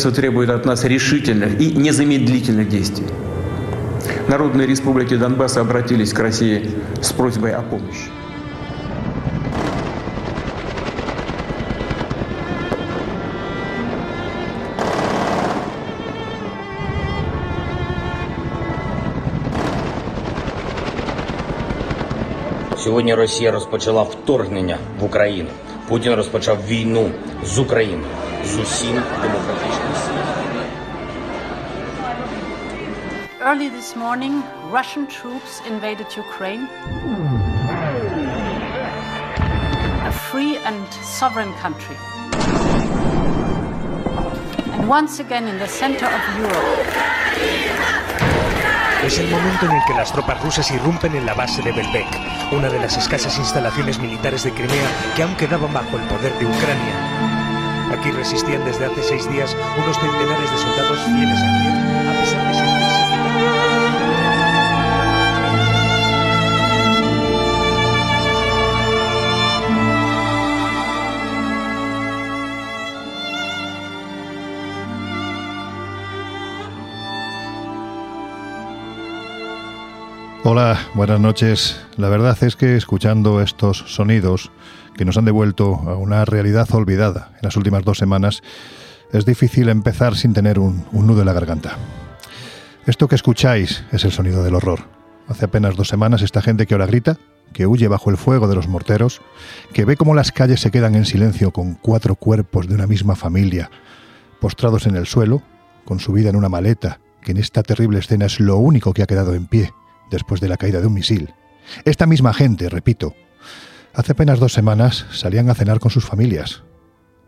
Обстоятельства требуют от нас решительных и незамедлительных действий. Народные республики Донбасса обратились к России с просьбой о помощи. сьогодні. Росія розпочала вторгнення в Україну. Путін розпочав війну з Україною з усім демократичним Early this morning, Russian troops invaded Ukraine. A free and sovereign country. And once again, in the center of Europe, Es el momento en el que las tropas rusas irrumpen en la base de Belbek, una de las escasas instalaciones militares de Crimea que aún quedaban bajo el poder de Ucrania. Aquí resistían desde hace seis días unos centenares de soldados fieles a Kiev, a pesar de sentirse Hola, buenas noches. La verdad es que escuchando estos sonidos que nos han devuelto a una realidad olvidada en las últimas dos semanas, es difícil empezar sin tener un, nudo en la garganta. Esto que escucháis es el sonido del horror. Hace apenas dos semanas esta gente que ahora grita, que huye bajo el fuego de los morteros, que ve cómo las calles se quedan en silencio con cuatro cuerpos de una misma familia, postrados en el suelo, con su vida en una maleta, que en esta terrible escena es lo único que ha quedado en pie después de la caída de un misil. Esta misma gente, repito, hace apenas dos semanas salían a cenar con sus familias,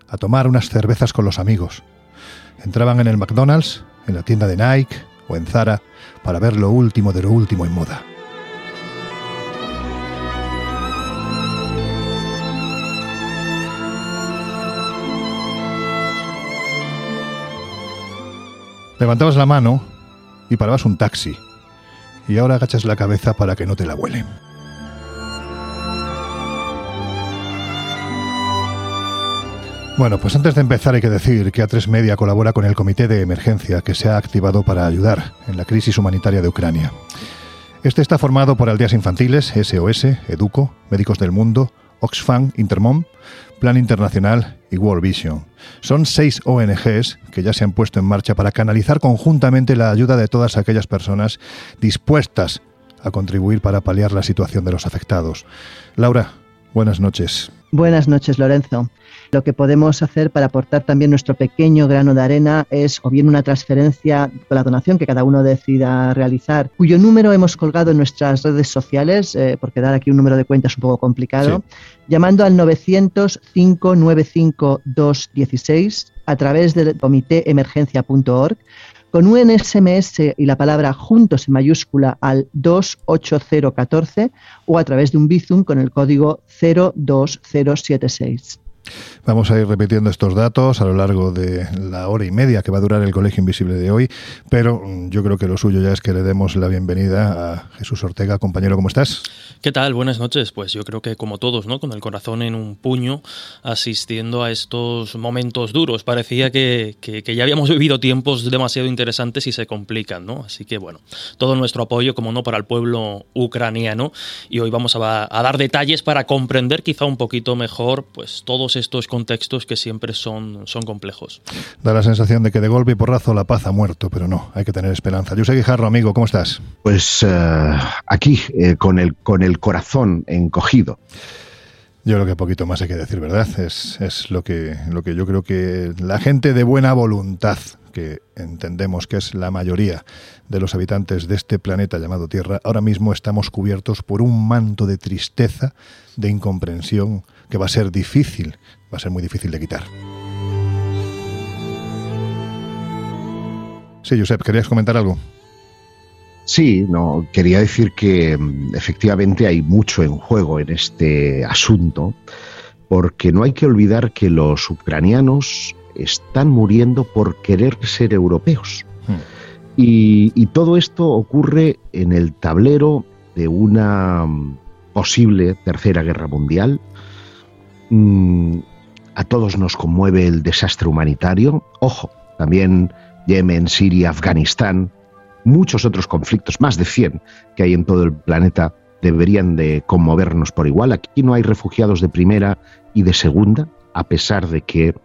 a tomar unas cervezas con los amigos. Entraban en el McDonald's, en la tienda de Nike o en Zara para ver lo último de lo último en moda. Levantabas la mano y parabas un taxi, y ahora agachas la cabeza para que no te la huelen. Bueno, pues antes de empezar hay que decir que A3 Media colabora con el Comité de Emergencia que se ha activado para ayudar en la crisis humanitaria de Ucrania. Este está formado por aldeas infantiles, SOS, Educo, Médicos del Mundo, Oxfam, Intermom, Plan Internacional y World Vision. Son seis ONGs que ya se han puesto en marcha para canalizar conjuntamente la ayuda de todas aquellas personas dispuestas a contribuir para paliar la situación de los afectados. Laura, Buenas noches. Buenas noches, Lorenzo. Lo que podemos hacer para aportar también nuestro pequeño grano de arena es o bien una transferencia con la donación que cada uno decida realizar, cuyo número hemos colgado en nuestras redes sociales, eh, porque dar aquí un número de cuenta es un poco complicado, llamando al 900-595-216 a través del comitéemergencia.org con un SMS y la palabra juntos en mayúscula al 28014 o a través de un Bizum con el código 02076. Vamos a ir repitiendo estos datos a lo largo de la hora y media que va a durar el Colegio Invisible de hoy, pero mm, yo creo que lo suyo ya es que le demos la bienvenida a Jesús Ortega. Compañero, ¿cómo estás? ¿Qué tal? Buenas noches. Pues yo creo que como todos, ¿no? Con el corazón en un puño, asistiendo a estos momentos duros. Parecía que, ya habíamos vivido tiempos demasiado interesantes y se complican, ¿no? Así que bueno, todo nuestro apoyo, como no, para el pueblo ucraniano. Y hoy vamos a, a dar detalles para comprender quizá un poquito mejor, pues todos estos contextos que siempre son, son complejos. Da la sensación de que de golpe y porrazo la paz ha muerto, pero no, hay que tener esperanza. Yo soy Guijarro, amigo, ¿cómo estás? Pues eh, aquí, eh, con, el, con el corazón encogido. Yo creo que poquito más hay que decir, ¿verdad? Es, es lo, que, lo que yo creo que la gente de buena voluntad, que entendemos que es la mayoría de los habitantes de este planeta llamado Tierra, ahora mismo estamos cubiertos por un manto de tristeza, de incomprensión, que va a ser difícil, va a ser muy difícil de quitar. Sí, Josep, ¿querías comentar algo? Sí, no, quería decir que mm, efectivamente hay mucho en juego en este asunto, porque no hay que olvidar que los ucranianos están muriendo por querer ser europeos. Hmm. Y, y, todo esto ocurre en el tablero de una mm, posible tercera guerra mundial, Mm, a todos nos conmueve el desastre humanitario. Ojo, también Yemen, Siria, Afganistán, muchos otros conflictos, más de 100 que hay en todo el planeta, deberían de conmovernos por igual. Aquí no hay refugiados de primera y de segunda, a pesar de que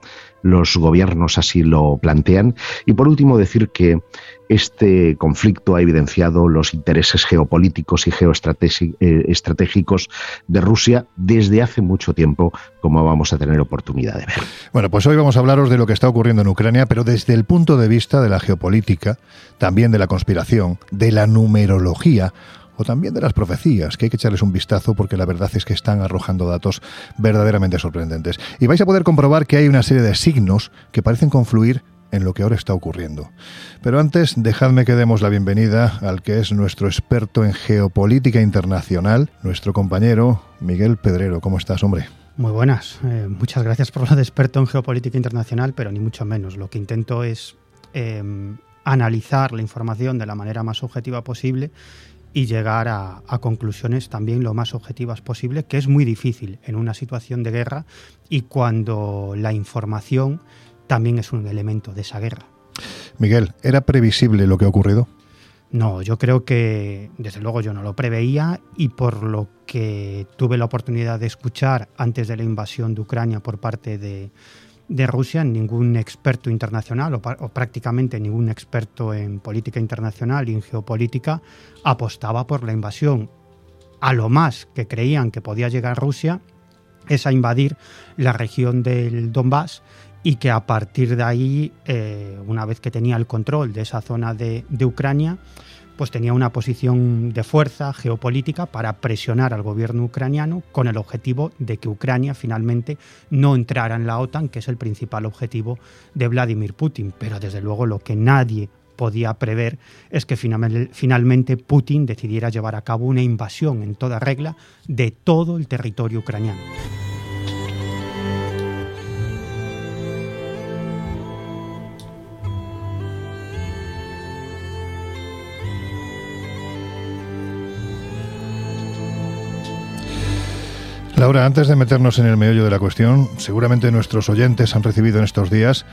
los gobiernos así lo plantean. Y por último, decir que este conflicto ha evidenciado los intereses geopolíticos y geoestratégicos eh, de Rusia desde hace mucho tiempo, como vamos a tener oportunidad de ver. Bueno, pues hoy vamos a hablaros de lo que está ocurriendo en Ucrania, pero desde el punto de vista de la geopolítica, también de la conspiración, de la numerología o también de las profecías, que hay que echarles un vistazo porque la verdad es que están arrojando datos verdaderamente sorprendentes. Y vais a poder comprobar que hay una serie de signos que parecen confluir en lo que ahora está ocurriendo. Pero antes, dejadme que demos la bienvenida al que es nuestro experto en geopolítica internacional, nuestro compañero Miguel Pedrero. ¿Cómo estás, hombre? Muy buenas. Eh, muchas gracias por lo de experto en geopolítica internacional, pero ni mucho menos. Lo que intento es em, analizar la información de la manera más objetiva posible y llegar a, conclusiones también lo más objetivas posible, que es muy difícil en una situación de guerra y cuando la información también es un elemento de esa guerra. Miguel, ¿era previsible lo que ha ocurrido? No, yo creo que desde luego yo no lo preveía y por lo que tuve la oportunidad de escuchar antes de la invasión de Ucrania por parte de, de Rusia, ningún experto internacional o, prácticamente ningún experto en política internacional y en geopolítica apostaba por la invasión. A lo más que creían que podía llegar Rusia es a invadir la región del Donbass y que a partir de ahí, eh, una vez que tenía el control de esa zona de Ucrania, pues tenía una posición de fuerza geopolítica para presionar al gobierno ucraniano con el objetivo de que Ucrania finalmente no entrara en la OTAN, que es el principal objetivo de Vladimir Putin. Pero desde luego lo que nadie podía prever es que finalmente Putin decidiera llevar a cabo una invasión en toda regla de todo el territorio ucraniano. Laura, antes de meternos en el meollo de la cuestión, seguramente nuestros oyentes han recibido en estos días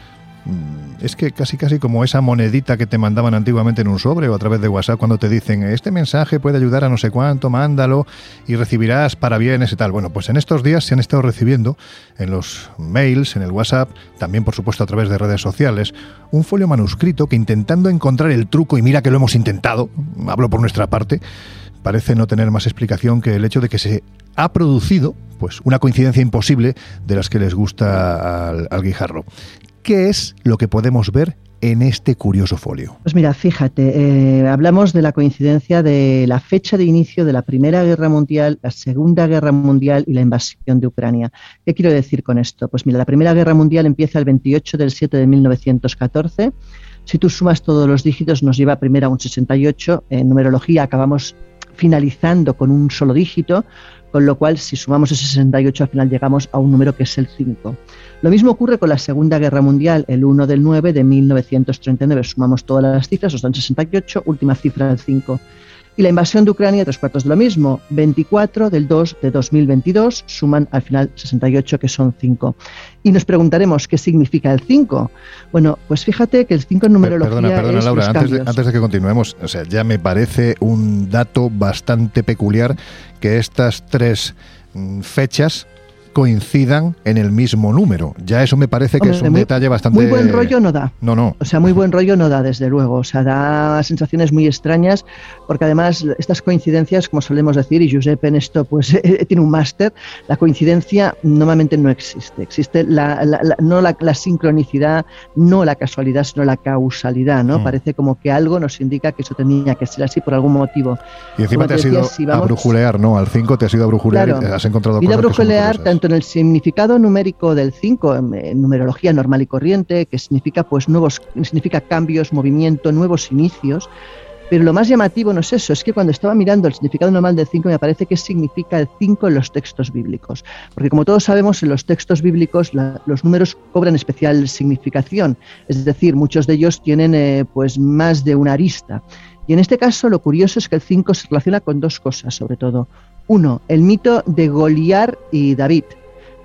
mm, es que casi casi como esa monedita que te mandaban antiguamente en un sobre o a través de WhatsApp cuando te dicen este mensaje puede ayudar a no sé cuánto, mándalo y recibirás para bienes y tal. Bueno, pues en estos días se han estado recibiendo en los mails, en el WhatsApp, también por supuesto a través de redes sociales, un folio manuscrito que intentando encontrar el truco, y mira que lo hemos intentado, hablo por nuestra parte, parece no tener más explicación que el hecho de que se ha producido pues una coincidencia imposible de las que les gusta al, guijarro. ¿Qué es lo que podemos ver en este curioso folio? Pues mira, fíjate, eh, hablamos de la coincidencia de la fecha de inicio de la Primera Guerra Mundial, la Segunda Guerra Mundial y la invasión de Ucrania. ¿Qué quiero decir con esto? Pues mira, la Primera Guerra Mundial empieza el 28 del 7 de 1914. Si tú sumas todos los dígitos, nos lleva primero a un 68. En numerología acabamos finalizando con un solo dígito, con lo cual si sumamos ese 68 al final llegamos a un número que es el 5. Lo mismo ocurre con la Segunda Guerra Mundial, el 1 del 9 de 1939. Sumamos todas las cifras, nos dan 68, última cifra del 5. Y la invasión de Ucrania, tres cuartos de lo mismo, 24 del 2 de 2022, suman al final 68, que son 5. Y nos preguntaremos qué significa el 5. Bueno, pues fíjate que el 5 en numerología. Perdona, perdona, es Laura, antes de, antes de que continuemos, o sea, ya me parece un dato bastante peculiar que estas tres mm, fechas coincidan en el mismo número. Ya eso me parece que Hombre, es un muy- detalle bastante. Muy buen rollo no da. No, no. O sea, muy buen rollo no da, desde luego. O sea, da sensaciones muy extrañas, porque además estas coincidencias, como solemos decir, y Giuseppe en esto pues eh, tiene un máster, la coincidencia normalmente no existe. Existe la, la- la- no la, la sincronicidad, no la casualidad, sino la causalidad, ¿no? Mm. Parece como que algo nos indica que eso tenía que ser así por algún motivo. Y encima Como te has decía, ido si a brujulear, ¿no? Al 5 te has ido a brujulear Claro. y has encontrado cosas son muy brujulear curiosas. En el significado numérico del 5, en, numerología normal y corriente, que significa pues nuevos, significa cambios, movimiento, nuevos inicios. Pero lo más llamativo no es eso, es que cuando estaba mirando el significado normal del 5 me parece que significa el 5 en los textos bíblicos. Porque como todos sabemos, en los textos bíblicos los números cobran especial significación. Es decir, muchos de ellos tienen eh, pues más de una arista. Y en este caso lo curioso es que el 5 se relaciona con dos cosas, sobre todo. Uno, el mito de Goliar y David.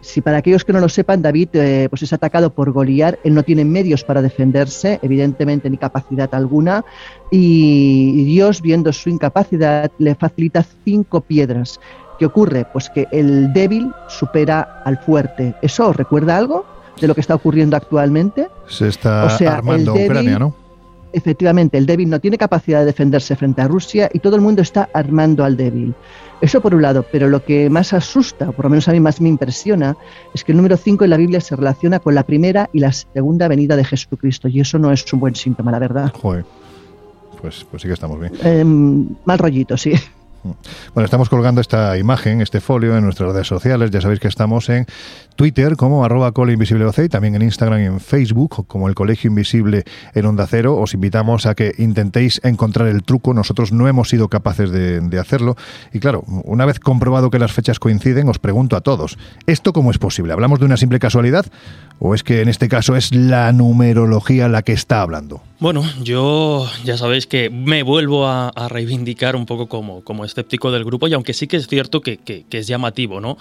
Si para aquellos que no lo sepan, David eh, pues es atacado por Goliar, él no tiene medios para defenderse, evidentemente ni capacidad alguna, y Dios, viendo su incapacidad, le facilita cinco piedras. ¿Qué ocurre? Pues que el débil supera al fuerte. ¿Eso os recuerda algo de lo que está ocurriendo actualmente? Se está O sea, armando débil- Ucrania, ¿no? Efectivamente, el débil no tiene capacidad de defenderse frente a Rusia y todo el mundo está armando al débil. Eso por un lado, pero lo que más asusta, o por lo menos a mí más me impresiona, es que el número 5 en la Biblia se relaciona con la primera y la segunda venida de Jesucristo y eso no es un buen síntoma, la verdad. Joder. Pues, pues sí que estamos bien. Em, mal rollito, sí. Bueno, estamos colgando esta imagen, este folio en nuestras redes sociales. Ya sabéis que estamos en Twitter como arroba colinvisibleoc y también en Instagram y en Facebook como el Colegio Invisible en Onda Cero. Os invitamos a que intentéis encontrar el truco. Nosotros no hemos sido capaces de, de hacerlo. Y claro, una vez comprobado que las fechas coinciden, os pregunto a todos, ¿esto cómo es posible? ¿Hablamos de una simple casualidad? ¿O es que en este caso es la numerología la que está hablando? Bueno, yo ya sabéis que me vuelvo a, reivindicar un poco como, como escéptico del grupo y aunque sí que es cierto que, que- es llamativo, ¿no?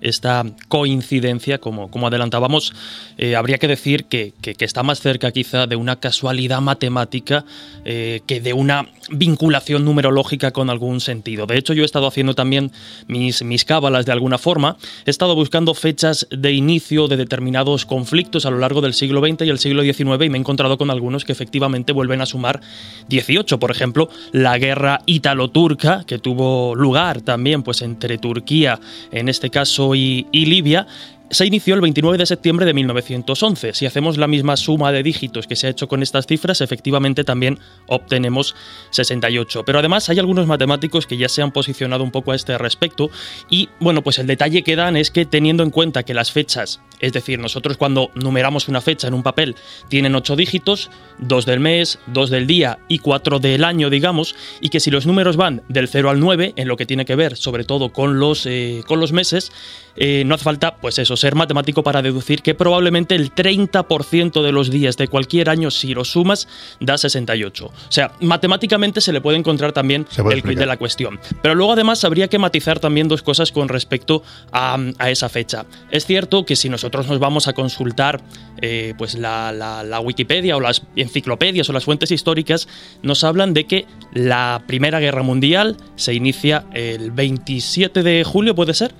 Esta coincidencia, como, como adelantábamos, eh, habría que decir que, que- que está más cerca quizá de una casualidad matemática eh, que de una vinculación numerológica con algún sentido. De hecho, yo he estado haciendo también mis, mis cábalas de alguna forma, he estado buscando fechas de inicio de determinados conflictos a lo largo del siglo XX y el siglo XIX y me he encontrado con algunos que efectivamente vuelven a sumar 18. Por ejemplo, la guerra ítalo-turca que tuvo lugar también pues entre Turquía, en este caso, y, y Libia, se inició el 29 de septiembre de 1911. Si hacemos la misma suma de dígitos que se ha hecho con estas cifras, efectivamente también obtenemos 68. Pero además hay algunos matemáticos que ya se han posicionado un poco a este respecto y bueno, pues el detalle que dan es que teniendo en cuenta que las fechas, es decir, nosotros cuando numeramos una fecha en un papel tienen 8 dígitos, 2 del mes, 2 del día y 4 del año, digamos, y que si los números van del 0 al 9, en lo que tiene que ver sobre todo con los, eh, con los meses, eh, no hace falta, pues eso, ser matemático para deducir que probablemente el 30% de los días de cualquier año, si lo sumas, da 68. O sea, matemáticamente se le puede encontrar también puede el quid de la cuestión. Pero luego además habría que matizar también dos cosas con respecto a, a esa fecha. Es cierto que si nosotros nos vamos a consultar eh, pues la, la- la Wikipedia o las enciclopedias o las fuentes históricas, nos hablan de que la Primera Guerra Mundial se inicia el 27 de julio, ¿puede ser?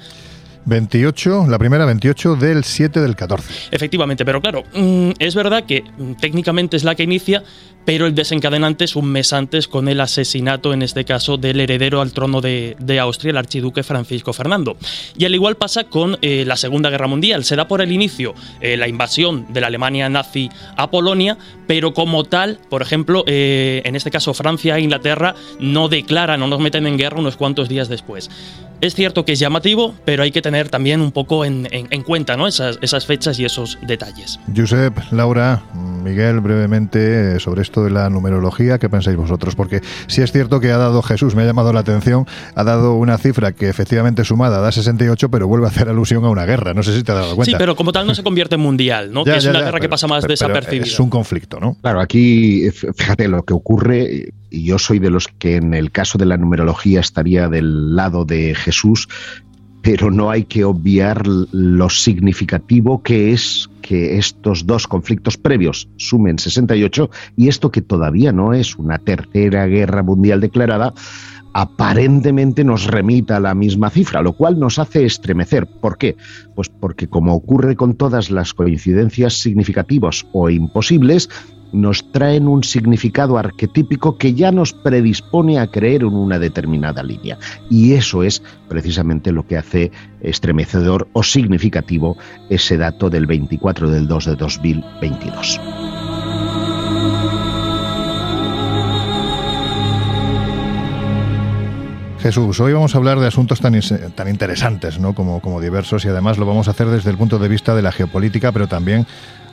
28, la primera 28 del 7 del 14. Efectivamente, pero claro, mm, es verdad que mm, técnicamente es la que inicia, pero el desencadenante es un mes antes con el asesinato, en este caso, del heredero al trono de, Austria, el archiduque Francisco Fernando. Y al igual pasa con eh, la Segunda Guerra Mundial. Se da por el inicio eh, la invasión de la Alemania nazi a Polonia, pero como tal, por ejemplo, eh, en este caso Francia e Inglaterra no declaran o nos meten en guerra unos cuantos días después. Es cierto que es llamativo, pero hay que tener también un poco en, cuenta ¿no? esas, esas, fechas y esos detalles. Josep, Laura, Miguel, brevemente sobre esto de la numerología, ¿qué pensáis vosotros? Porque si es cierto que ha dado Jesús, me ha llamado la atención, ha dado una cifra que efectivamente sumada da 68, pero vuelve a hacer alusión a una guerra. No sé si te has dado cuenta. Sí, pero como tal no se convierte en mundial, ¿no? que es una guerra que pasa más desapercibida. es un conflicto, ¿no? Claro, aquí, fíjate, lo que ocurre, y yo soy de los que en el caso de la numerología estaría del lado de Jesús, pero no hay que obviar lo significativo que es que estos dos conflictos previos sumen 68 y esto que todavía no es una tercera guerra mundial declarada, aparentemente nos remita a la misma cifra, lo cual nos hace estremecer. ¿Por qué? Pues porque como ocurre con todas las coincidencias significativas o imposibles, nos traen un significado arquetípico que ya nos predispone a creer en una determinada línea. Y eso es precisamente lo que hace estremecedor o significativo ese dato del 24 del 2 de 2022. Jesús, hoy vamos a hablar de asuntos tan, tan interesantes ¿no? como, como diversos y además lo vamos a hacer desde el punto de vista de la geopolítica, pero también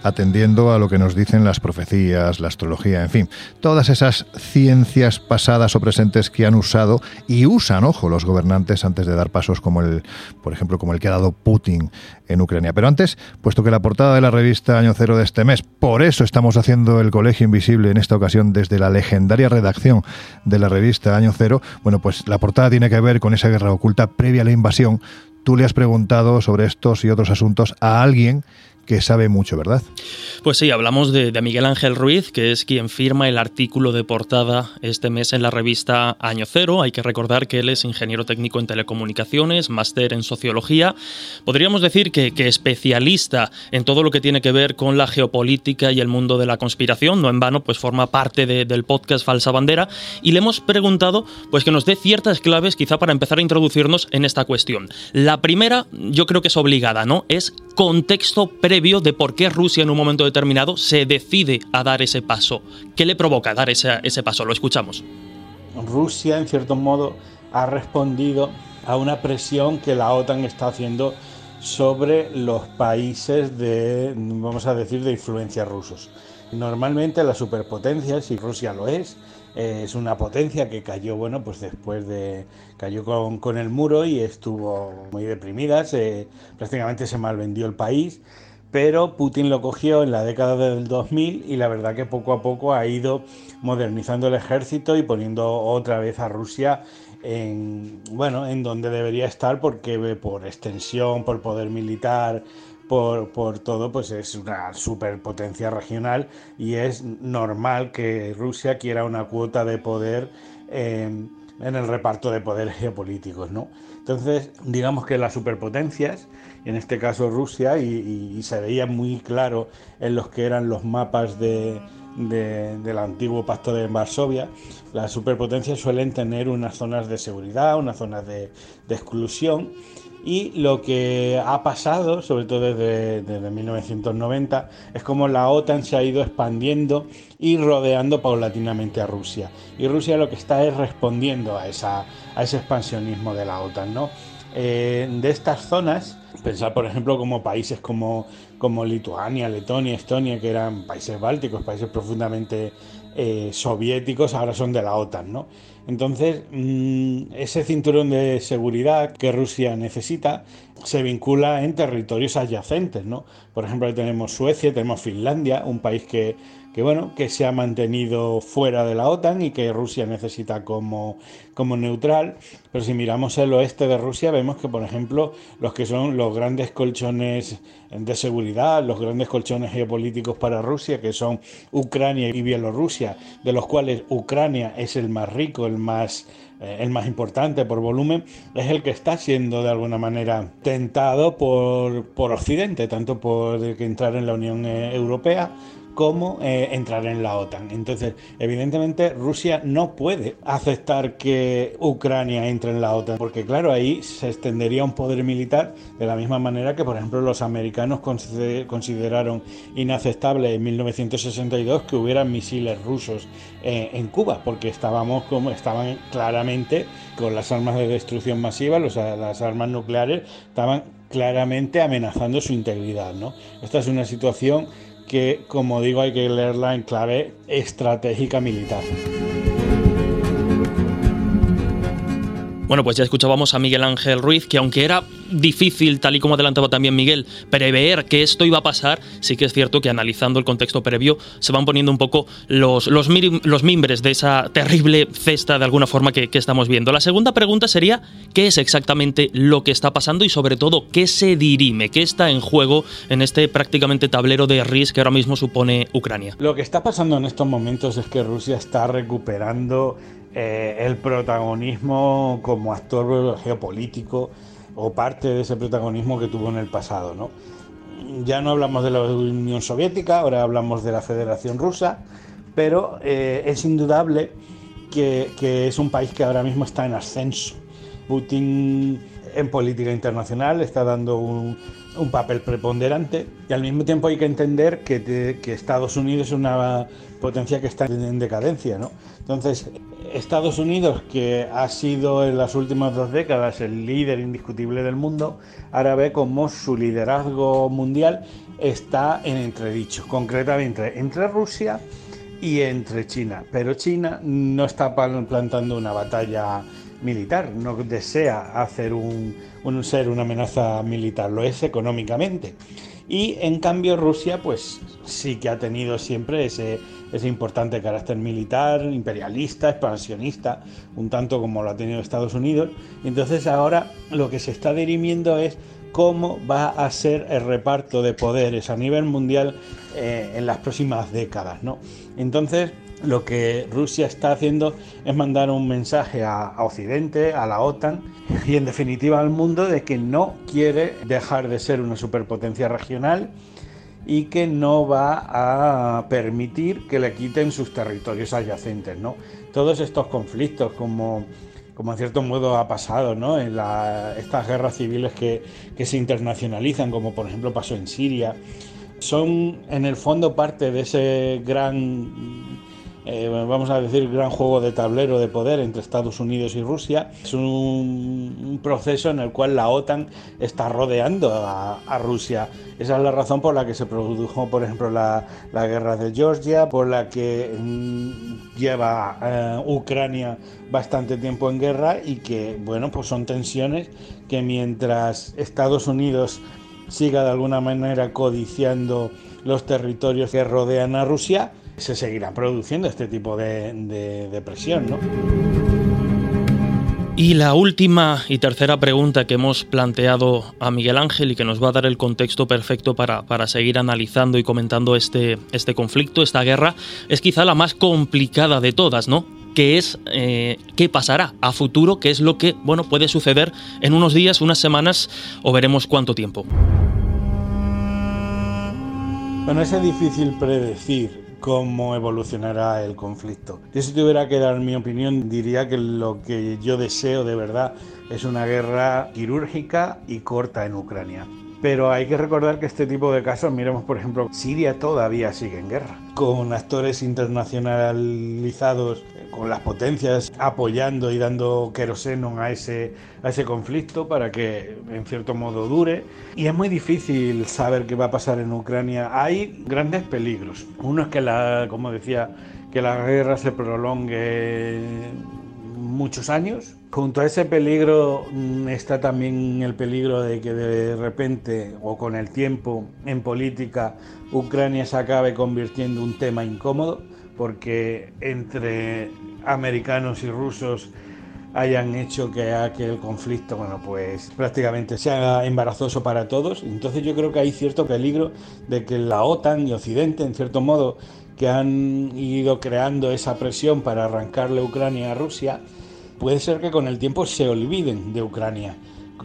atendiendo a lo que nos dicen las profecías, la astrología, en fin, todas esas ciencias pasadas o presentes que han usado y usan, ojo, los gobernantes antes de dar pasos como el, por ejemplo, como el que ha dado Putin en Ucrania. Pero antes, puesto que la portada de la revista Año Cero de este mes, por eso estamos haciendo el Colegio Invisible en esta ocasión desde la legendaria redacción de la revista Año Cero, bueno, pues la portada tiene que ver con esa guerra oculta previa a la invasión. Tú le has preguntado sobre estos y otros asuntos a alguien que sabe mucho, ¿verdad? Pues sí, hablamos de, Miguel Ángel Ruiz, que es quien firma el artículo de portada este mes en la revista Año Cero. Hay que recordar que él es ingeniero técnico en telecomunicaciones, máster en sociología. Podríamos decir que, especialista en todo lo que tiene que ver con la geopolítica y el mundo de la conspiración. No en vano, pues forma parte del podcast Falsa Bandera. Y le hemos preguntado pues que nos dé ciertas claves quizá para empezar a introducirnos en esta cuestión. La primera, yo creo que es obligada, ¿no? Es contexto previo de por qué Rusia en un momento determinado se decide a dar ese paso. ¿Qué le provoca dar ese, ese paso? Lo escuchamos. Rusia, en cierto modo, ha respondido a una presión que la OTAN está haciendo sobre los países de, vamos a decir, de influencia rusos. Normalmente las superpotencias, si Rusia lo es, eh, es una potencia que cayó, bueno, pues después de. cayó con, el muro y estuvo muy deprimida, prácticamente se malvendió el país, pero Putin lo cogió en la década del 2000 y la verdad que poco a poco ha ido modernizando el ejército y poniendo otra vez a Rusia en, bueno, en donde debería estar porque por extensión, por poder militar, por, todo, pues es una superpotencia regional y es normal que Rusia quiera una cuota de poder en el reparto de poderes geopolíticos, ¿no? Entonces, digamos que las superpotencias, en este caso Rusia, y, se veía muy claro en los que eran los mapas de, del antiguo pacto de Varsovia, las superpotencias suelen tener unas zonas de seguridad, unas zonas de, de exclusión, y lo que ha pasado, sobre todo desde, 1990, es como la OTAN se ha ido expandiendo y rodeando paulatinamente a Rusia. Y Rusia lo que está es respondiendo a, esa, a ese expansionismo de la OTAN. ¿no? Eh, de estas zonas, pensar por ejemplo como países como, como Lituania, Letonia, Estonia, que eran países bálticos, países profundamente eh, soviéticos, ahora son de la OTAN. ¿no? Entonces, mm, ese cinturón de seguridad que Rusia necesita se vincula en territorios adyacentes, ¿no? Por ejemplo, tenemos Suecia, tenemos Finlandia, un país que que bueno, que se ha mantenido fuera de la OTAN y que Rusia necesita como, como neutral. Pero si miramos el oeste de Rusia, vemos que, por ejemplo, los que son los grandes colchones de seguridad, los grandes colchones geopolíticos para Rusia, que son Ucrania y Bielorrusia, de los cuales Ucrania es el más rico, el más eh, el más importante por volumen, es el que está siendo de alguna manera tentado por, por Occidente, tanto por entrar en la Unión eh, Europea cómo eh, entrar en la OTAN. Entonces, evidentemente, Rusia no puede aceptar que Ucrania entre en la OTAN, porque claro, ahí se extendería un poder militar de la misma manera que, por ejemplo, los americanos consideraron inaceptable en 1962 que hubiera misiles rusos eh, en Cuba, porque estábamos como estaban claramente con las armas de destrucción masiva, las armas nucleares estaban claramente amenazando su integridad. ¿no? Esta es una situación que, como digo, hay que leerla en clave estratégica militar. Bueno, pues ya escuchábamos a Miguel Ángel Ruiz, que aunque era difícil, tal y como adelantaba también Miguel, prever que esto iba a pasar, sí que es cierto que analizando el contexto previo se van poniendo un poco los, los, mimbres de esa terrible cesta de alguna forma que, que, estamos viendo. La segunda pregunta sería, ¿qué es exactamente lo que está pasando y sobre todo qué se dirime, qué está en juego en este prácticamente tablero de RIS que ahora mismo supone Ucrania? Lo que está pasando en estos momentos es que Rusia está recuperando eh, el protagonismo como actor geopolítico o parte de ese protagonismo que tuvo en el pasado. ¿no? Ya no hablamos de la Unión Soviética, ahora hablamos de la Federación Rusa, pero eh, es indudable que, es un país que ahora mismo está en ascenso. Putin en política internacional está dando un, un papel preponderante y al mismo tiempo hay que entender que, que, Estados Unidos es una potencia que está en decadencia. ¿no? Entonces, Estados Unidos, que ha sido en las últimas dos décadas el líder indiscutible del mundo, ahora ve como su liderazgo mundial está en entredicho, concretamente entre Rusia y entre China. Pero China no está plantando una batalla militar, no desea hacer un ser una amenaza militar, lo es económicamente. Y en cambio Rusia pues sí que ha tenido siempre ese, ese importante carácter militar, imperialista, expansionista, un tanto como lo ha tenido Estados Unidos. Entonces ahora lo que se está dirimiendo es cómo va a ser el reparto de poderes a nivel mundial eh, en las próximas décadas. ¿no? Entonces lo que Rusia está haciendo es mandar un mensaje a, Occidente, a la OTAN y en definitiva al mundo de que no quiere dejar de ser una superpotencia regional y que no va a permitir que le quiten sus territorios adyacentes. ¿no? Todos estos conflictos, como, como en cierto modo ha pasado ¿no? en estas guerras civiles que, que se internacionalizan, como por ejemplo pasó en Siria, son en el fondo parte de ese gran eh, vamos a decir, gran juego de tablero de poder entre Estados Unidos y Rusia. Es un, proceso en el cual la OTAN está rodeando a, Rusia. Esa es la razón por la que se produjo, por ejemplo, la, guerra de Georgia, por la que mm, lleva eh, Ucrania bastante tiempo en guerra y que, bueno, pues son tensiones que mientras Estados Unidos siga de alguna manera codiciando los territorios que rodean a Rusia, se seguirá produciendo este tipo de, presión, ¿no? Y la última y tercera pregunta que hemos planteado a Miguel Ángel y que nos va a dar el contexto perfecto para, para seguir analizando y comentando este, este conflicto, esta guerra, es quizá la más complicada de todas, ¿no? que es eh, qué pasará a futuro, qué es lo que bueno, puede suceder en unos días, unas semanas o veremos cuánto tiempo. Bueno, es difícil predecir cómo evolucionará el conflicto. Yo si tuviera que dar mi opinión diría que lo que yo deseo de verdad es una guerra quirúrgica y corta en Ucrania. Pero hay que recordar que este tipo de casos, miremos por ejemplo, Siria todavía sigue en guerra, con actores internacionalizados, con las potencias apoyando y dando queroseno a ese, a ese conflicto para que en cierto modo dure. Y es muy difícil saber qué va a pasar en Ucrania. Hay grandes peligros. Uno es que, la, como decía, que la guerra se prolongue muchos años. Junto a ese peligro mm, está también el peligro de que de repente o con el tiempo en política Ucrania se acabe convirtiendo en un tema incómodo porque entre americanos y rusos hayan hecho que aquel conflicto, bueno, pues prácticamente sea embarazoso para todos. Entonces yo creo que hay cierto peligro de que la OTAN y Occidente, en cierto modo, que han ido creando esa presión para arrancarle Ucrania a Rusia, puede ser que con el tiempo se olviden de Ucrania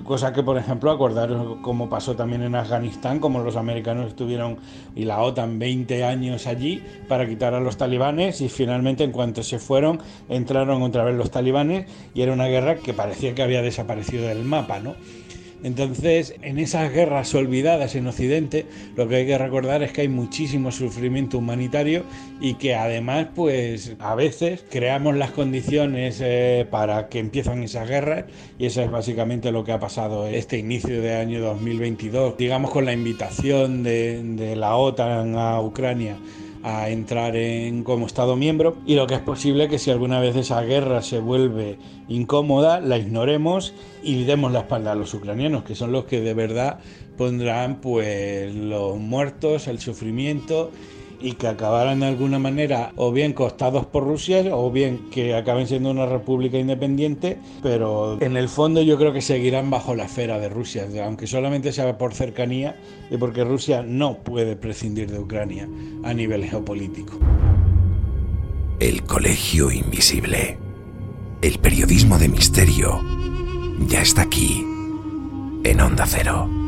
Cosa que, por ejemplo, acordaros cómo pasó también en Afganistán, como los americanos estuvieron y la OTAN 20 años allí para quitar a los talibanes y finalmente en cuanto se fueron entraron otra vez los talibanes y era una guerra que parecía que había desaparecido del mapa, ¿no? Entonces, en esas guerras olvidadas en Occidente, lo que hay que recordar es que hay muchísimo sufrimiento humanitario y que además, pues a veces creamos las condiciones eh, para que empiezan esas guerras y eso es básicamente lo que ha pasado este inicio de año 2022, digamos con la invitación de, de la OTAN a Ucrania a entrar en como Estado miembro. Y lo que es posible que si alguna vez esa guerra se vuelve incómoda, la ignoremos y demos la espalda a los ucranianos, que son los que de verdad pondrán pues los muertos, el sufrimiento y que acabaran de alguna manera o bien costados por Rusia o bien que acaben siendo una república independiente, pero en el fondo yo creo que seguirán bajo la esfera de Rusia, aunque solamente sea por cercanía y porque Rusia no puede prescindir de Ucrania a nivel geopolítico. El Colegio Invisible. El periodismo de misterio ya está aquí, en Onda Cero.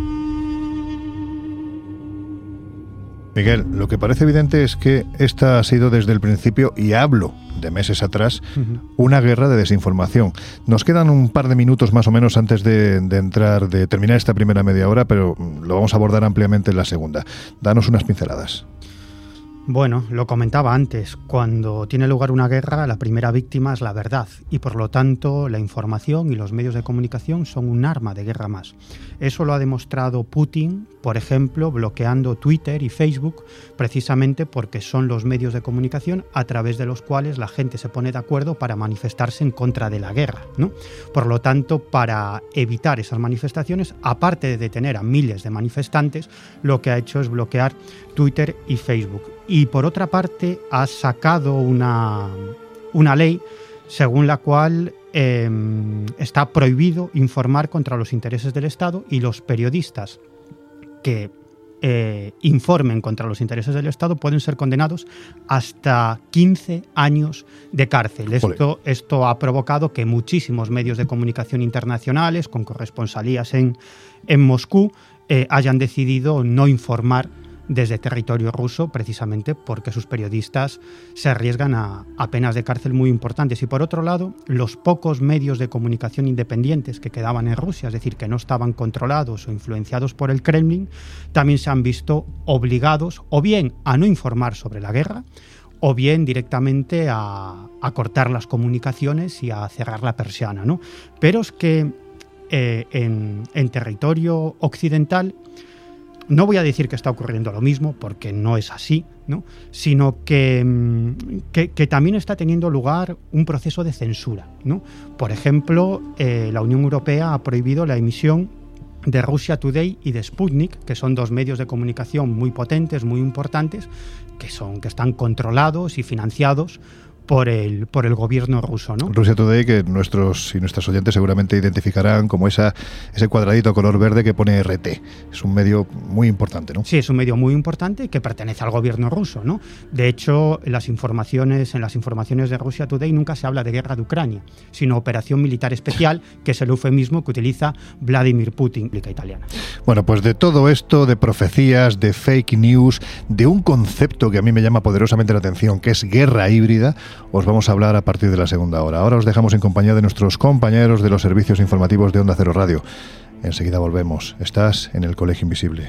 Miguel, lo que parece evidente es que esta ha sido desde el principio, y hablo de meses atrás, una guerra de desinformación. Nos quedan un par de minutos más o menos antes de, entrar, de terminar esta primera media hora, pero lo vamos a abordar ampliamente en la segunda. Danos unas pinceladas. Bueno, lo comentaba antes, cuando tiene lugar una guerra, la primera víctima es la verdad y por lo tanto la información y los medios de comunicación son un arma de guerra más. Eso lo ha demostrado Putin, por ejemplo, bloqueando Twitter y Facebook, precisamente porque son los medios de comunicación a través de los cuales la gente se pone de acuerdo para manifestarse en contra de la guerra. ¿no? Por lo tanto, para evitar esas manifestaciones, aparte de detener a miles de manifestantes, lo que ha hecho es bloquear Twitter y Facebook y por otra parte ha sacado una, una ley según la cual em, está prohibido informar contra los intereses del Estado y los periodistas que eh, informen contra los intereses del Estado pueden ser condenados hasta 15 años de cárcel. Esto, esto ha provocado que muchísimos medios de comunicación internacionales con corresponsalías en, en Moscú eh, hayan decidido no informar desde territorio ruso precisamente porque sus periodistas se arriesgan a, penas de cárcel muy importantes. Y por otro lado, los pocos medios de comunicación independientes que quedaban en Rusia, es decir, que no estaban controlados o influenciados por el Kremlin, también se han visto obligados o bien a no informar sobre la guerra, o bien directamente a, cortar las comunicaciones y a cerrar la persiana. ¿no? Pero es que eh, en territorio occidental no voy a decir que está ocurriendo lo mismo, porque no es así, ¿no? sino que, mm, que, también está teniendo lugar un proceso de censura. Por ejemplo, eh, la Unión Europea ha prohibido la emisión de Russia Today y de Sputnik, que son dos medios de comunicación muy potentes, muy importantes, que, son, que están controlados y financiados por el, por el gobierno ruso. ¿no? Rusia Today, que nuestros y nuestras oyentes seguramente identificarán como esa, ese cuadradito color verde que pone RT. Es un medio muy importante, ¿no? Sí, es un medio muy importante que pertenece al gobierno ruso. ¿no? De hecho, las informaciones, en las informaciones de Rusia Today nunca se habla de guerra de Ucrania, sino operación militar especial, que es el eufemismo que utiliza Vladimir Putin, la italiana. Bueno, pues de todo esto, de profecías, de fake news, de un concepto que a mí me llama poderosamente la atención, que es guerra híbrida, os vamos a hablar a partir de la segunda hora. Ahora os dejamos en compañía de nuestros compañeros de los servicios informativos de Onda Cero Radio. Enseguida volvemos. Estás en el Colegio Invisible.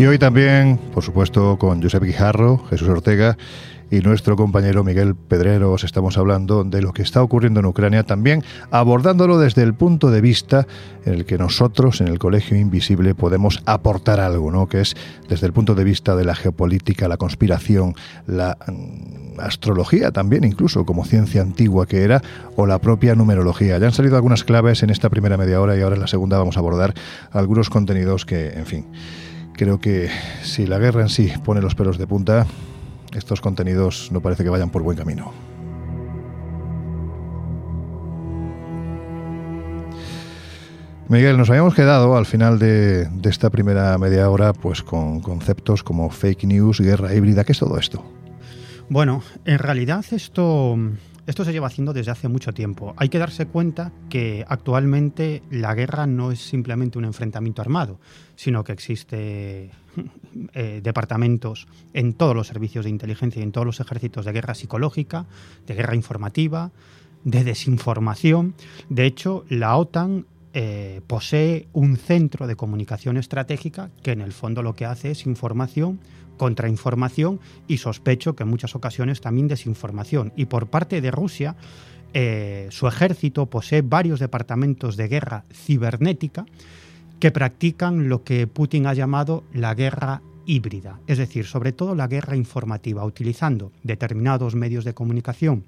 Y hoy también, por supuesto, con Josep Guijarro, Jesús Ortega y nuestro compañero Miguel Pedreros estamos hablando de lo que está ocurriendo en Ucrania, también abordándolo desde el punto de vista en el que nosotros en el Colegio Invisible podemos aportar algo, ¿no? que es desde el punto de vista de la geopolítica, la conspiración, la mm, astrología también, incluso como ciencia antigua que era, o la propia numerología. Ya han salido algunas claves en esta primera media hora y ahora en la segunda vamos a abordar algunos contenidos que, en fin, creo que si la guerra en sí pone los pelos de punta, estos contenidos no parece que vayan por buen camino. Miguel, nos habíamos quedado al final de, esta primera media hora pues con conceptos como fake news, guerra híbrida. ¿Qué es todo esto? Bueno, en realidad esto, esto se lleva haciendo desde hace mucho tiempo. Hay que darse cuenta que actualmente la guerra no es simplemente un enfrentamiento armado, sino que existe eh, departamentos en todos los servicios de inteligencia y en todos los ejércitos de guerra psicológica, de guerra informativa, de desinformación. De hecho, la OTAN eh, posee un centro de comunicación estratégica que en el fondo lo que hace es información contrainformación y sospecho que en muchas ocasiones también desinformación. Y por parte de Rusia, eh, su ejército posee varios departamentos de guerra cibernética que practican lo que Putin ha llamado la guerra híbrida, es decir, sobre todo la guerra informativa, utilizando determinados medios de comunicación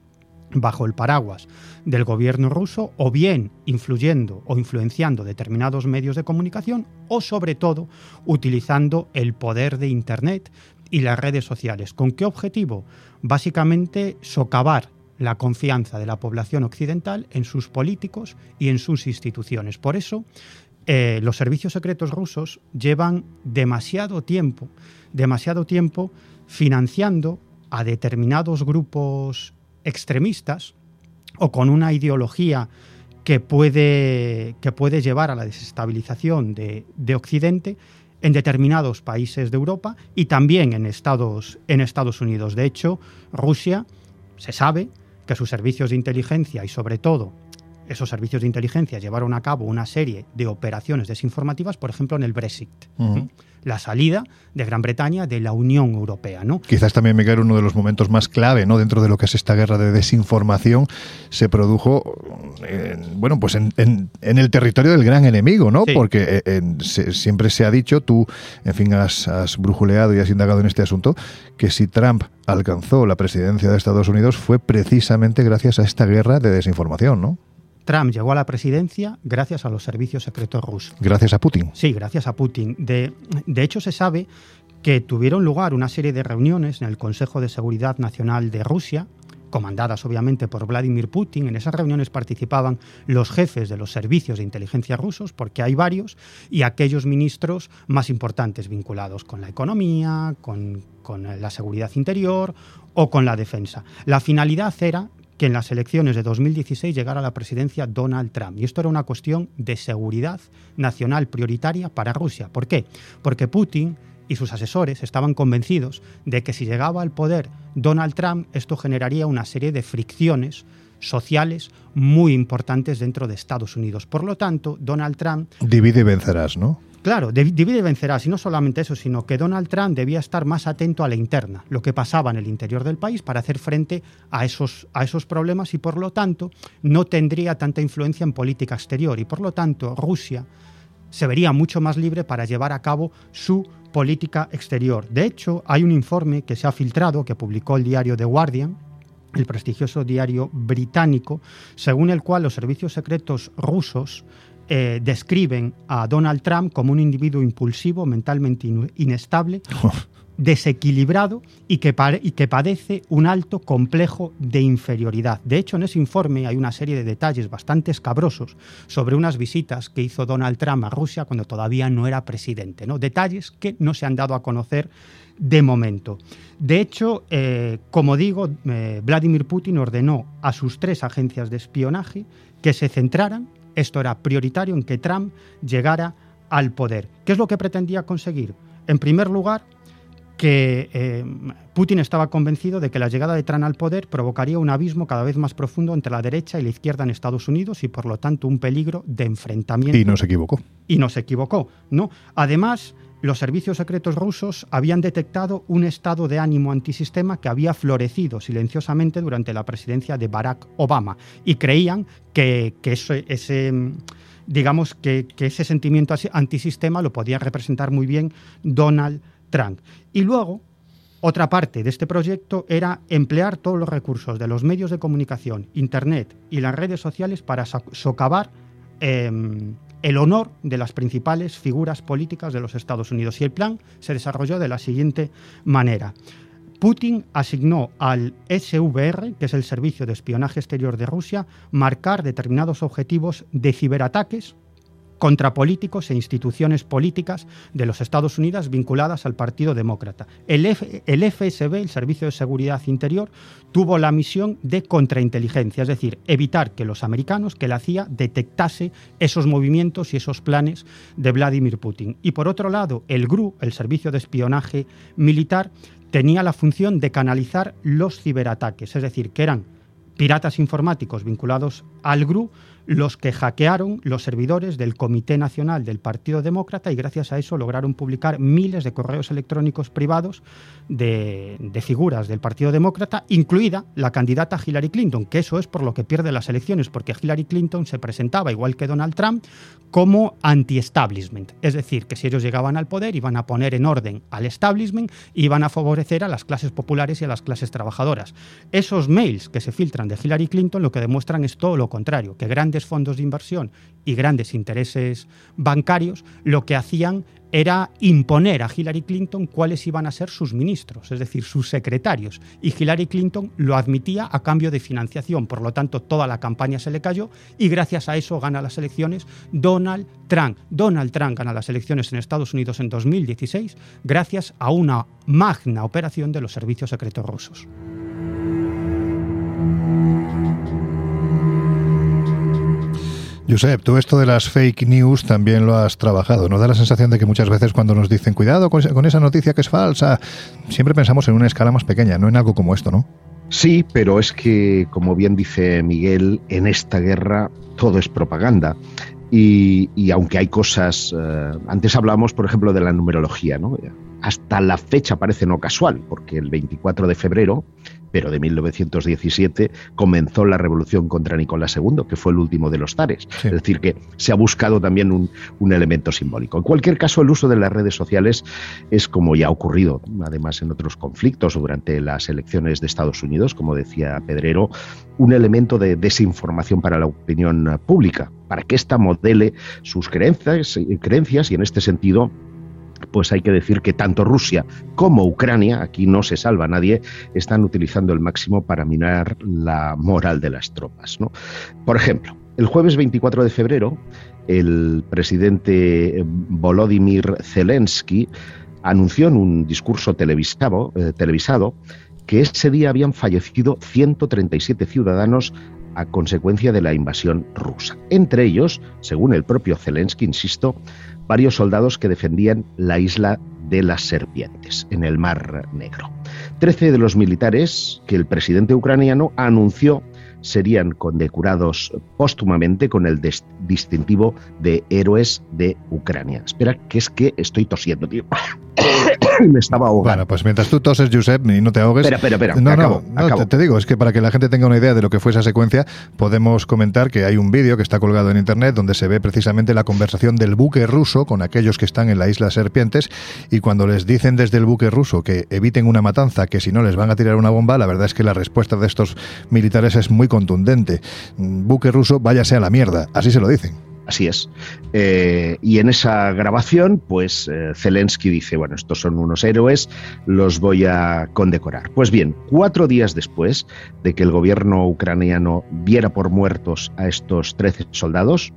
bajo el paraguas del gobierno ruso o bien influyendo o influenciando determinados medios de comunicación o sobre todo utilizando el poder de Internet y las redes sociales. ¿Con qué objetivo? Básicamente socavar la confianza de la población occidental en sus políticos y en sus instituciones. Por eso, eh, los servicios secretos rusos llevan demasiado tiempo, demasiado tiempo financiando a determinados grupos extremistas o con una ideología que puede, que puede llevar a la desestabilización de, de, Occidente en determinados países de Europa y también en Estados, en Estados Unidos. De hecho, Rusia se sabe que sus servicios de inteligencia y sobre todo esos servicios de inteligencia llevaron a cabo una serie de operaciones desinformativas, por ejemplo, en el Brexit. La salida de Gran Bretaña de la Unión Europea. ¿no? Quizás también, Miguel, uno de los momentos más clave ¿no? dentro de lo que es esta guerra de desinformación se produjo bueno, pues en, el territorio del gran enemigo, ¿no? Porque eh, siempre se ha dicho, tú, en fin, has, has brujuleado y has indagado en este asunto, que si Trump alcanzó la presidencia de Estados Unidos fue precisamente gracias a esta guerra de desinformación, ¿no? Trump llegó a la presidencia gracias a los servicios secretos rusos. Gracias a Putin. Sí, gracias a Putin. De, de hecho, se sabe que tuvieron lugar una serie de reuniones en el Consejo de Seguridad Nacional de Rusia, comandadas obviamente por Vladimir Putin. En esas reuniones participaban los jefes de los servicios de inteligencia rusos, porque hay varios, y aquellos ministros más importantes vinculados con la economía, con, con la seguridad interior o con la defensa. La finalidad era que en las elecciones de 2016 llegara a la presidencia Donald Trump. Y esto era una cuestión de seguridad nacional prioritaria para Rusia. ¿Por qué? Porque Putin y sus asesores estaban convencidos de que si llegaba al poder Donald Trump, esto generaría una serie de fricciones sociales muy importantes dentro de Estados Unidos. Por lo tanto, Donald Trump... Divide y vencerás, ¿no? Claro, divide y vencerás. Y no solamente eso, sino que Donald Trump debía estar más atento a la interna, lo que pasaba en el interior del país, para hacer frente a esos, a esos problemas y, por lo tanto, no tendría tanta influencia en política exterior. Y, por lo tanto, Rusia se vería mucho más libre para llevar a cabo su política exterior. De hecho, hay un informe que se ha filtrado, que publicó el diario The Guardian, el prestigioso diario británico, según el cual los servicios secretos rusos eh, describen a Donald Trump como un individuo impulsivo, mentalmente inestable, desequilibrado y que, y que padece un alto complejo de inferioridad. De hecho, en ese informe hay una serie de detalles bastante escabrosos sobre unas visitas que hizo Donald Trump a Rusia cuando todavía no era presidente. ¿no? Detalles que no se han dado a conocer de momento. De hecho, eh, como digo, eh, Vladimir Putin ordenó a sus tres agencias de espionaje que se centraran esto era prioritario en que Trump llegara al poder. ¿Qué es lo que pretendía conseguir? En primer lugar, que eh, Putin estaba convencido de que la llegada de Trump al poder provocaría un abismo cada vez más profundo entre la derecha y la izquierda en Estados Unidos y por lo tanto un peligro de enfrentamiento. Y no se equivocó. Y no se equivocó, ¿no? Además, los servicios secretos rusos habían detectado un estado de ánimo antisistema que había florecido silenciosamente durante la presidencia de Barack Obama y creían que, ese, digamos que, ese sentimiento antisistema lo podía representar muy bien Donald Trump. Y luego, otra parte de este proyecto era emplear todos los recursos de los medios de comunicación, Internet y las redes sociales para socavar em, el honor de las principales figuras políticas de los Estados Unidos. Y el plan se desarrolló de la siguiente manera. Putin asignó al SVR, que es el Servicio de Espionaje Exterior de Rusia, marcar determinados objetivos de ciberataques contra políticos e instituciones políticas de los Estados Unidos vinculadas al Partido Demócrata. El, FSB, el Servicio de Seguridad Interior, tuvo la misión de contrainteligencia, es decir, evitar que los americanos, que la CIA, detectase esos movimientos y esos planes de Vladimir Putin. Y por otro lado, el GRU, el Servicio de Espionaje Militar, tenía la función de canalizar los ciberataques, es decir, que eran piratas informáticos vinculados al GRU los que hackearon los servidores del Comité Nacional del Partido Demócrata y gracias a eso lograron publicar miles de correos electrónicos privados de, figuras del Partido Demócrata, incluida la candidata Hillary Clinton, que eso es por lo que pierde las elecciones, porque Hillary Clinton se presentaba, igual que Donald Trump, como anti-establishment. Es decir, que si ellos llegaban al poder iban a poner en orden al establishment y iban a favorecer a las clases populares y a las clases trabajadoras. Esos mails que se filtran de Hillary Clinton lo que demuestran es todo lo contrario, que grandes fondos de inversión y grandes intereses bancarios lo que hacían era imponer a Hillary Clinton cuáles iban a ser sus ministros, es decir, sus secretarios. Y Hillary Clinton lo admitía a cambio de financiación. Por lo tanto, toda la campaña se le cayó y gracias a eso gana las elecciones Donald Trump. Donald Trump gana las elecciones en Estados Unidos en 2016 gracias a una magna operación de los servicios secretos rusos. Josep, tú esto de las fake news también lo has trabajado. Nos da la sensación de que muchas veces cuando nos dicen cuidado con esa noticia que es falsa, siempre pensamos en una escala más pequeña, no en algo como esto, ¿no? Sí, pero es que, como bien dice Miguel, en esta guerra todo es propaganda. Y, aunque hay cosas, eh, antes hablábamos, por ejemplo, de la numerología, ¿no? Hasta la fecha parece no casual, porque el 24 de febrero pero de 1917 comenzó la revolución contra Nicolás II, que fue el último de los zares. Es decir, que se ha buscado también un, un, elemento simbólico. En cualquier caso, el uso de las redes sociales es como ya ha ocurrido, además en otros conflictos o durante las elecciones de Estados Unidos, como decía Pedrero, un elemento de desinformación para la opinión pública, para que ésta modele sus creencias, creencias y en este sentido pues hay que decir que tanto Rusia como Ucrania, aquí no se salva nadie, están utilizando el máximo para minar la moral de las tropas. Por ejemplo, el jueves 24 de febrero, el presidente Volodymyr Zelensky anunció en un discurso televisado, eh, televisado que ese día habían fallecido 137 ciudadanos a consecuencia de la invasión rusa. Entre ellos, según el propio Zelensky, insisto, varios soldados que defendían la isla de las serpientes, en el Mar Negro. Trece de los militares que el presidente ucraniano anunció serían condecorados póstumamente con el distintivo de héroes de Ucrania. Espera, que es que estoy tosiendo, tío. me estaba ahogando. Bueno, pues mientras tú toses, Josep, y no te ahogues. Espera, espera, espera. No, no, Te, digo, es que para que la gente tenga una idea de lo que fue esa secuencia, podemos comentar que hay un vídeo que está colgado en internet donde se ve precisamente la conversación del buque ruso con aquellos que están en la isla Serpientes y cuando les dicen desde el buque ruso que eviten una matanza, que si no les van a tirar una bomba, la verdad es que la respuesta de estos militares es muy contundente. Buque ruso, váyase a la mierda. Así se lo dicen. Así es. Eh, y en esa grabación, pues eh, Zelensky dice, bueno, estos son unos héroes, los voy a condecorar. Pues bien, cuatro días después de que el gobierno ucraniano viera por muertos a estos 13 soldados,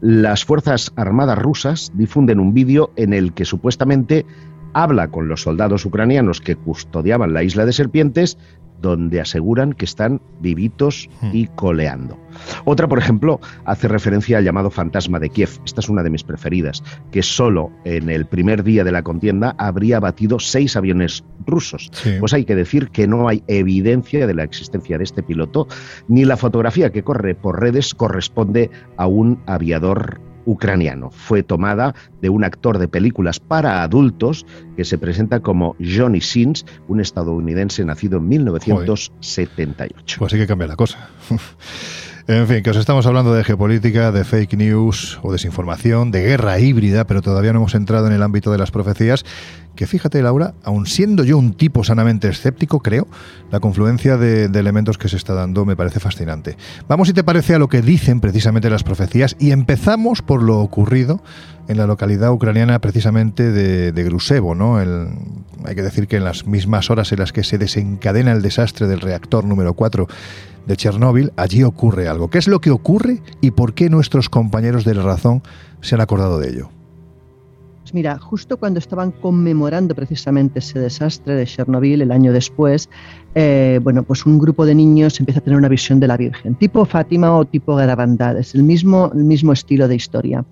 las Fuerzas Armadas rusas difunden un vídeo en el que supuestamente habla con los soldados ucranianos que custodiaban la isla de serpientes donde aseguran que están vivitos Hmm. y coleando. Otra, por ejemplo, hace referencia al llamado fantasma de Kiev. Esta es una de mis preferidas, que solo en el primer día de la contienda habría batido seis aviones rusos. Sí. Pues hay que decir que no hay evidencia de la existencia de este piloto, ni la fotografía que corre por redes corresponde a un aviador ucraniano. Fue tomada de un actor de películas para adultos que se presenta como Johnny Sins, un estadounidense nacido en 1978. Pues sí que cambia la cosa. En fin, que os estamos hablando de geopolítica, de fake news o desinformación, de guerra híbrida, pero todavía no hemos entrado en el ámbito de las profecías. Que fíjate, Laura, aun siendo yo un tipo sanamente escéptico, creo, la confluencia de, elementos que se está dando me parece fascinante. Vamos, si te parece, a lo que dicen precisamente las profecías y empezamos por lo ocurrido en la localidad ucraniana precisamente de, de Grusevo, ¿no? Hay que decir que en las mismas horas en las que se desencadena el desastre del reactor número 4 de Chernóbil, allí ocurre algo. ¿Qué es lo que ocurre y por qué nuestros compañeros de la razón se han acordado de ello? Pues mira, justo cuando estaban conmemorando precisamente ese desastre de Chernobyl el año después, eh, bueno, pues un grupo de niños empieza a tener una visión de la Virgen, tipo Fátima o tipo Garabandal, es el mismo, el mismo estilo de historia.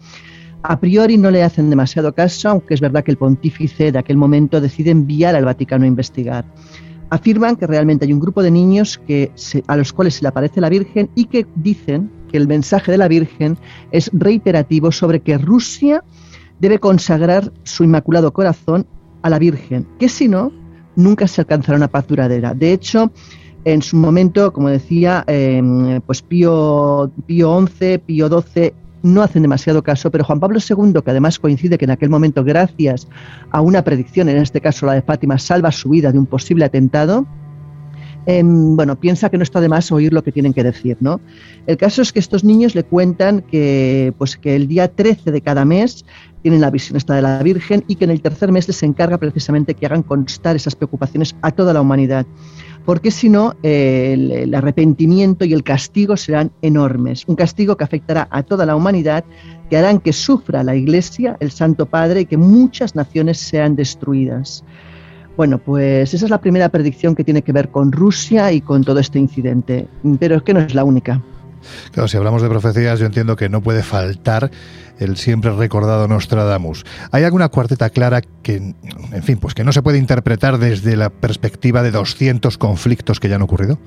A priori no le hacen demasiado caso, aunque es verdad que el pontífice de aquel momento decide enviar al Vaticano a investigar. Afirman que realmente hay un grupo de niños que se- a los cuales se le aparece la Virgen y que dicen que el mensaje de la Virgen es reiterativo sobre que Rusia debe consagrar su inmaculado corazón a la Virgen, que si no, nunca se alcanzará una paz duradera. De hecho, en su momento, como decía, eh, pues Pío, Pío XI, Pío XII no hacen demasiado caso, pero Juan Pablo II, que además coincide que en aquel momento, gracias a una predicción, en este caso la de Fátima, salva su vida de un posible atentado, em, bueno, piensa que no está de más oír lo que tienen que decir, ¿no? El caso es que estos niños le cuentan que, pues, que el día 13 de cada mes tienen la visión esta de la Virgen y que en el tercer mes les encarga precisamente que hagan constar esas preocupaciones a toda la humanidad. Porque si no, eh, el, el arrepentimiento y el castigo serán enormes. Un castigo que afectará a toda la humanidad, que harán que sufra la Iglesia, el Santo Padre, y que muchas naciones sean destruidas. Bueno, pues esa es la primera predicción que tiene que ver con Rusia y con todo este incidente. Pero es que no es la única. Claro, si hablamos de profecías, yo entiendo que no puede faltar el siempre recordado Nostradamus. ¿Hay alguna cuarteta clara que, en fin, pues que no se puede interpretar desde la perspectiva de 200 conflictos que ya han ocurrido?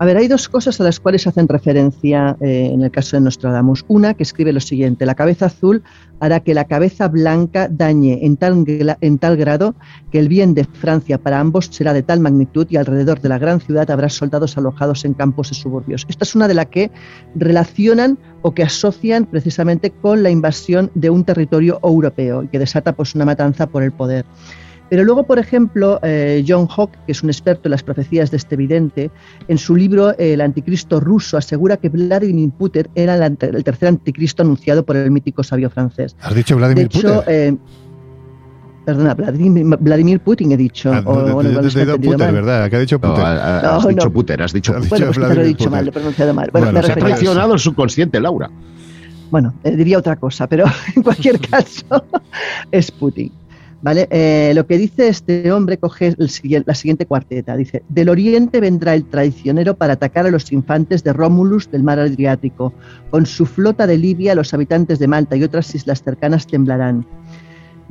A ver, hay dos cosas a las cuales hacen referencia eh, en el caso de Nostradamus. Una que escribe lo siguiente, la cabeza azul hará que la cabeza blanca dañe en tal, en tal grado que el bien de Francia para ambos será de tal magnitud y alrededor de la gran ciudad habrá soldados alojados en campos y suburbios. Esta es una de las que relacionan o que asocian precisamente con la invasión de un territorio europeo y que desata pues una matanza por el poder. Pero luego, por ejemplo, eh, John Hawke, que es un experto en las profecías de este vidente, en su libro eh, El anticristo ruso asegura que Vladimir Putin era el, ante- el tercer anticristo anunciado por el mítico sabio francés. ¿Has dicho Vladimir de hecho, Putin? eh, perdona, Vladimir, Vladimir Putin he dicho. Ah, o, no, te- te- te Putin. ¿verdad? Que ha dicho No, Putin. No, has no. dicho Puter, has dicho Puter. Bueno, pues quizá lo he dicho mal, Putin. lo he pronunciado mal. Bueno, Bueno, me se ha traicionado el subconsciente, Laura. Bueno, eh, diría otra cosa, pero en cualquier caso es Putin. ¿Vale? Eh, lo que dice este hombre coge la siguiente cuarteta. Dice, del oriente vendrá el traicionero para atacar a los infantes de Rómulus del mar Adriático. Con su flota de Libia, los habitantes de Malta y otras islas cercanas temblarán.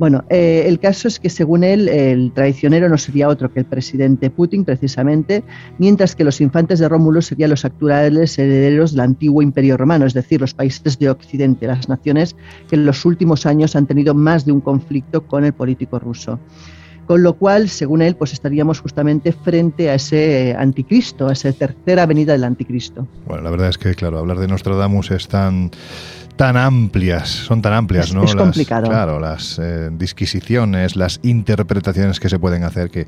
Bueno, eh, el caso es que según él, el traicionero no sería otro que el presidente Putin, precisamente, mientras que los infantes de Rómulo serían los actuales herederos del antiguo imperio romano, es decir, los países de Occidente, las naciones que en los últimos años han tenido más de un conflicto con el político ruso. Con lo cual, según él, pues estaríamos justamente frente a ese anticristo, a esa tercera venida del anticristo. Bueno, la verdad es que, claro, hablar de Nostradamus es tan tan amplias, son tan amplias, ¿no? es Las- complicado. Claro, las eh, disquisiciones, las interpretaciones que se pueden hacer que,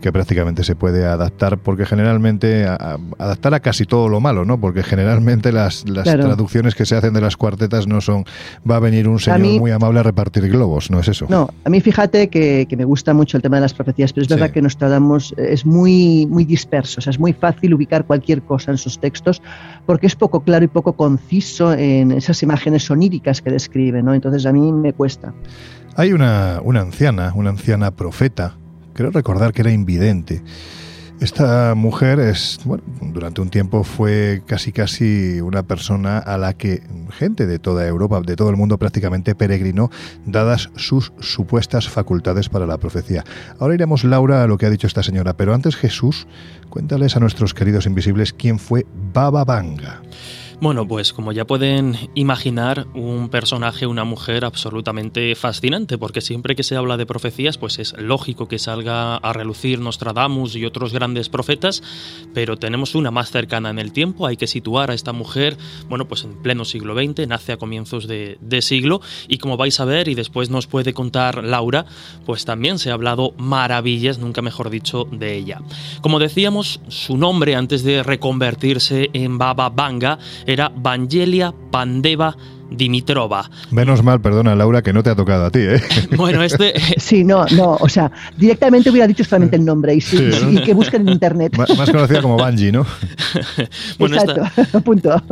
que prácticamente se puede adaptar, porque generalmente a- a- adaptar a casi todo lo malo, ¿no? Porque generalmente las, las Claro. traducciones que se hacen de las cuartetas no son va a venir un señor mí- muy amable a repartir globos, no es eso. No, a mí fíjate que, que me gusta mucho el tema de las profecías, pero es Sí. verdad que Nostradamus es muy, muy disperso, o sea, es muy fácil ubicar cualquier cosa en sus textos porque es poco claro y poco conciso en esas imágenes oníricas que describe, ¿no? Entonces a mí me cuesta. Hay una, una anciana, una anciana profeta, creo recordar que era invidente, esta mujer es, bueno, durante un tiempo fue casi casi una persona a la que gente de toda Europa, de todo el mundo prácticamente peregrinó, dadas sus supuestas facultades para la profecía. Ahora iremos, Laura, a lo que ha dicho esta señora, pero antes Jesús, cuéntales a nuestros queridos invisibles quién fue Baba Vanga. Bueno, pues como ya pueden imaginar, un personaje, una mujer absolutamente fascinante, porque siempre que se habla de profecías, pues es lógico que salga a relucir Nostradamus y otros grandes profetas, pero tenemos una más cercana en el tiempo, hay que situar a esta mujer, bueno, pues en pleno siglo XX, nace a comienzos de, de siglo, y como vais a ver, y después nos puede contar Laura, pues también se ha hablado maravillas, nunca mejor dicho, de ella. Como decíamos, su nombre antes de reconvertirse en Baba Vanga, era Vangelia Pandeva Dimitrova. Menos mal, perdona Laura, que no te ha tocado a ti, ¿eh? Bueno, este... Sí, no, no, o sea, directamente hubiera dicho solamente el nombre y, sí, sí, ¿no? y que busquen en internet. Más, más conocida como Banji, ¿no? bueno, Exacto, esta... punto.